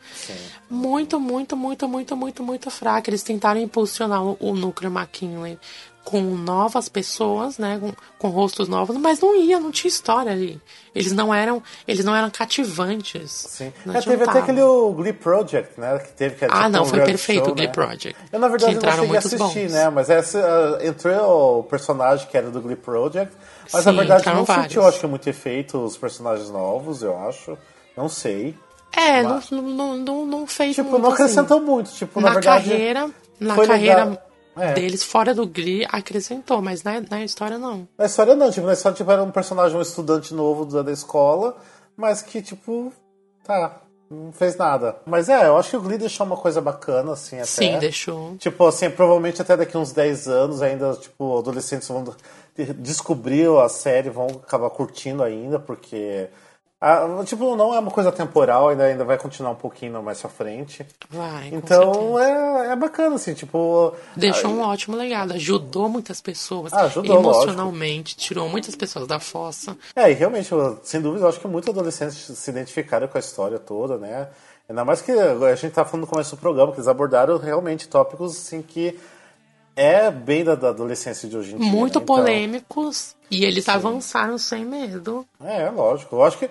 Muito, muito, muito, muito, muito, muito fraca. Eles tentaram impulsionar o, núcleo McKinley com novas pessoas, né, com, com rostos novos, mas não ia, não tinha história ali. Eles não eram, eles não eram cativantes. Sim. Não É, teve até aquele o Glee Project, né? Que teve que Ah, não, um foi perfeito show, o Glee né? Project. Eu, na verdade, que não entraram cheguei a assistir, bons. né? Mas essa, ah, entrou o personagem que era do Glee Project. Mas na Sim, verdade entraram não vários. sentiu, acho que muito efeito os personagens novos, eu acho. Não sei. É, não, não, não, não, não fez Tipo, muito não assim. acrescentou muito. Tipo, na, na verdade. carreira, na carreira legal. É. deles fora do Glee acrescentou, mas na, na história não. Na história não, tipo, na história tipo, era um personagem, um estudante novo da, da escola, mas que, tipo, tá, não fez nada. Mas é, eu acho que o Glee deixou uma coisa bacana, assim, até. Sim, deixou. Tipo, assim, provavelmente até daqui uns 10 anos ainda, tipo, adolescentes vão de- descobrir a série, vão acabar curtindo ainda, porque. ah, tipo, não é uma coisa temporal, ainda, ainda vai continuar um pouquinho mais pra frente. Vai, Então é, é bacana, assim, tipo. Deixou um ótimo legado, ajudou muitas pessoas Ah, ajudou, emocionalmente, tirou muitas pessoas da fossa. É, e realmente, sem dúvida, eu acho que muitos adolescentes se identificaram com a história toda, né? Ainda mais que a gente tá falando no começo do programa, que eles abordaram realmente tópicos assim que é bem da, da adolescência de hoje em dia. Muito né? Então, polêmicos e eles avançaram sem medo. é, lógico. Eu acho que,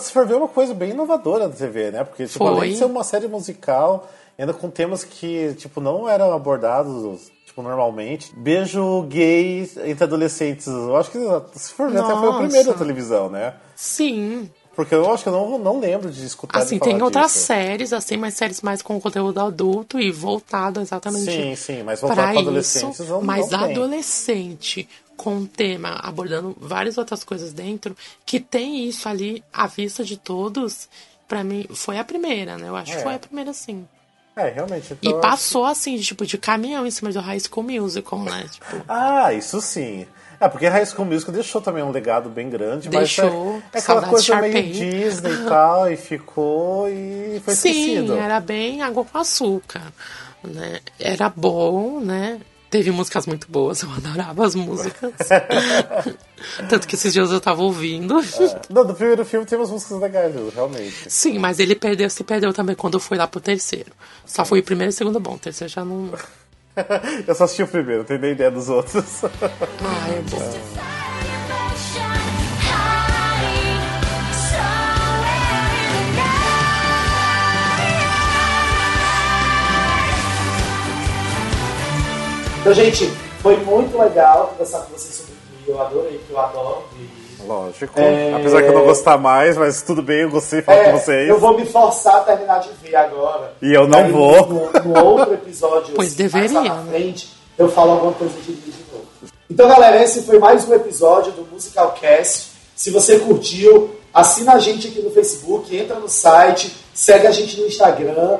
se for ver, é uma coisa bem inovadora da TV, né? Porque, tipo, Foi. além de ser uma série musical, ainda com temas que, tipo, não eram abordados, tipo, normalmente. Beijo gay entre adolescentes. Eu acho que, se for ver, até foi o primeiro da televisão, né? Sim. Porque eu acho que eu não, não lembro de escutar Assim, tem outras disso. séries, assim, mas séries mais com conteúdo adulto e voltado exatamente Sim, sim, mas voltado para para adolescentes isso. não, mas não adolescente com um tema abordando várias outras coisas dentro, que tem isso ali à vista de todos, pra mim foi a primeira, né? Eu acho É. que foi a primeira, sim. É, realmente. E então acho- passou assim, de, tipo, de caminhão em cima do High School Musical, né? Tipo, Ah, isso sim. É, porque High School Musical deixou também um legado bem grande, Deixou. mas é, é aquela coisa meio. Disney e tal, e ficou e foi Sim, esquecido. era bem água com açúcar, né? Era bom, né? Teve músicas muito boas, eu adorava as músicas. Tanto que esses dias eu tava ouvindo. Não, do primeiro filme tem umas músicas legais, realmente. Sim, mas ele perdeu, se perdeu também quando foi lá pro terceiro. Só foi o primeiro e o segundo bom, o terceiro já não. eu só assisti o primeiro, não tenho nem ideia dos outros. Ah, é bom. Então, gente, foi muito legal conversar com vocês sobre Glee. Eu adorei, porque eu adoro Glee. Lógico. É. Apesar que eu não gostar mais, mas tudo bem, eu gostei de falar É, com vocês. eu vou me forçar a terminar de ver agora. E eu não aí, vou. No, no outro episódio, Pois assim, mais deveria, lá na frente, eu falo alguma coisa de Glee de novo. Então, galera, esse foi mais um episódio do Musical Cast. Se você curtiu, assina a gente aqui no Facebook, entra no site, segue a gente no Instagram,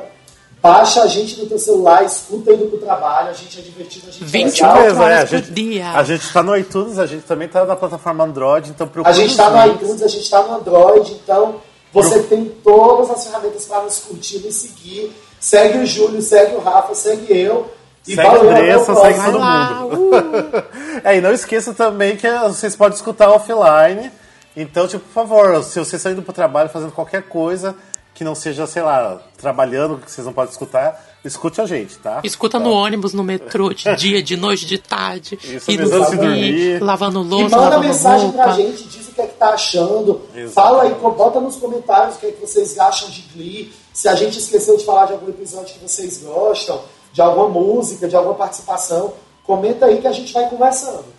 baixa a gente no teu celular, escuta indo pro trabalho, a gente é divertido, a gente é 21 legal. É, a horas por gente, dia. a gente tá no iTunes, a gente também tá na plataforma Android, então procura A gente tá no iTunes, a gente tá no Android, então você tem todas as ferramentas para nos curtir, nos seguir. Segue o Júlio, segue o Rafa, segue eu. E Segue valeu, a Andressa, o segue todo lá, mundo. uh, É, e não esqueça também que vocês podem escutar offline. Então, tipo, por favor, se vocês estão indo pro trabalho fazendo qualquer coisa que não seja, sei lá, trabalhando, que vocês não podem escutar, escute a gente, tá? escuta no ônibus, no metrô, de dia, de noite, de tarde. Isso de dormir, dormir. lavando E louça, manda lavando mensagem pra gente, diz o que é que tá achando. Exato. Fala aí, bota nos comentários o que é que vocês acham de Glee. Se a gente esqueceu de falar de algum episódio que vocês gostam, de alguma música, de alguma participação, comenta aí que a gente vai conversando.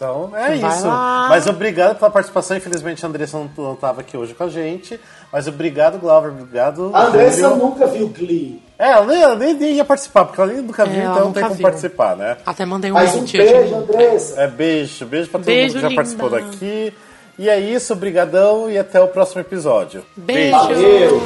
Então, é Vai isso. lá. Mas obrigado pela participação. Infelizmente, a Andressa não, não tava aqui hoje com a gente. Mas obrigado, Glauber. Obrigado, A Andressa nunca viu Glee. É, ela nem, ela nem, nem ia participar, porque ela nem nunca viu, É, ela então não tem como viu. participar, né? Até mandei um Mas um beijo, Andressa. É, beijo. Beijo pra todo Beijo, mundo que já linda. participou daqui. E é isso, brigadão e até o próximo episódio. Beijo. Valeu.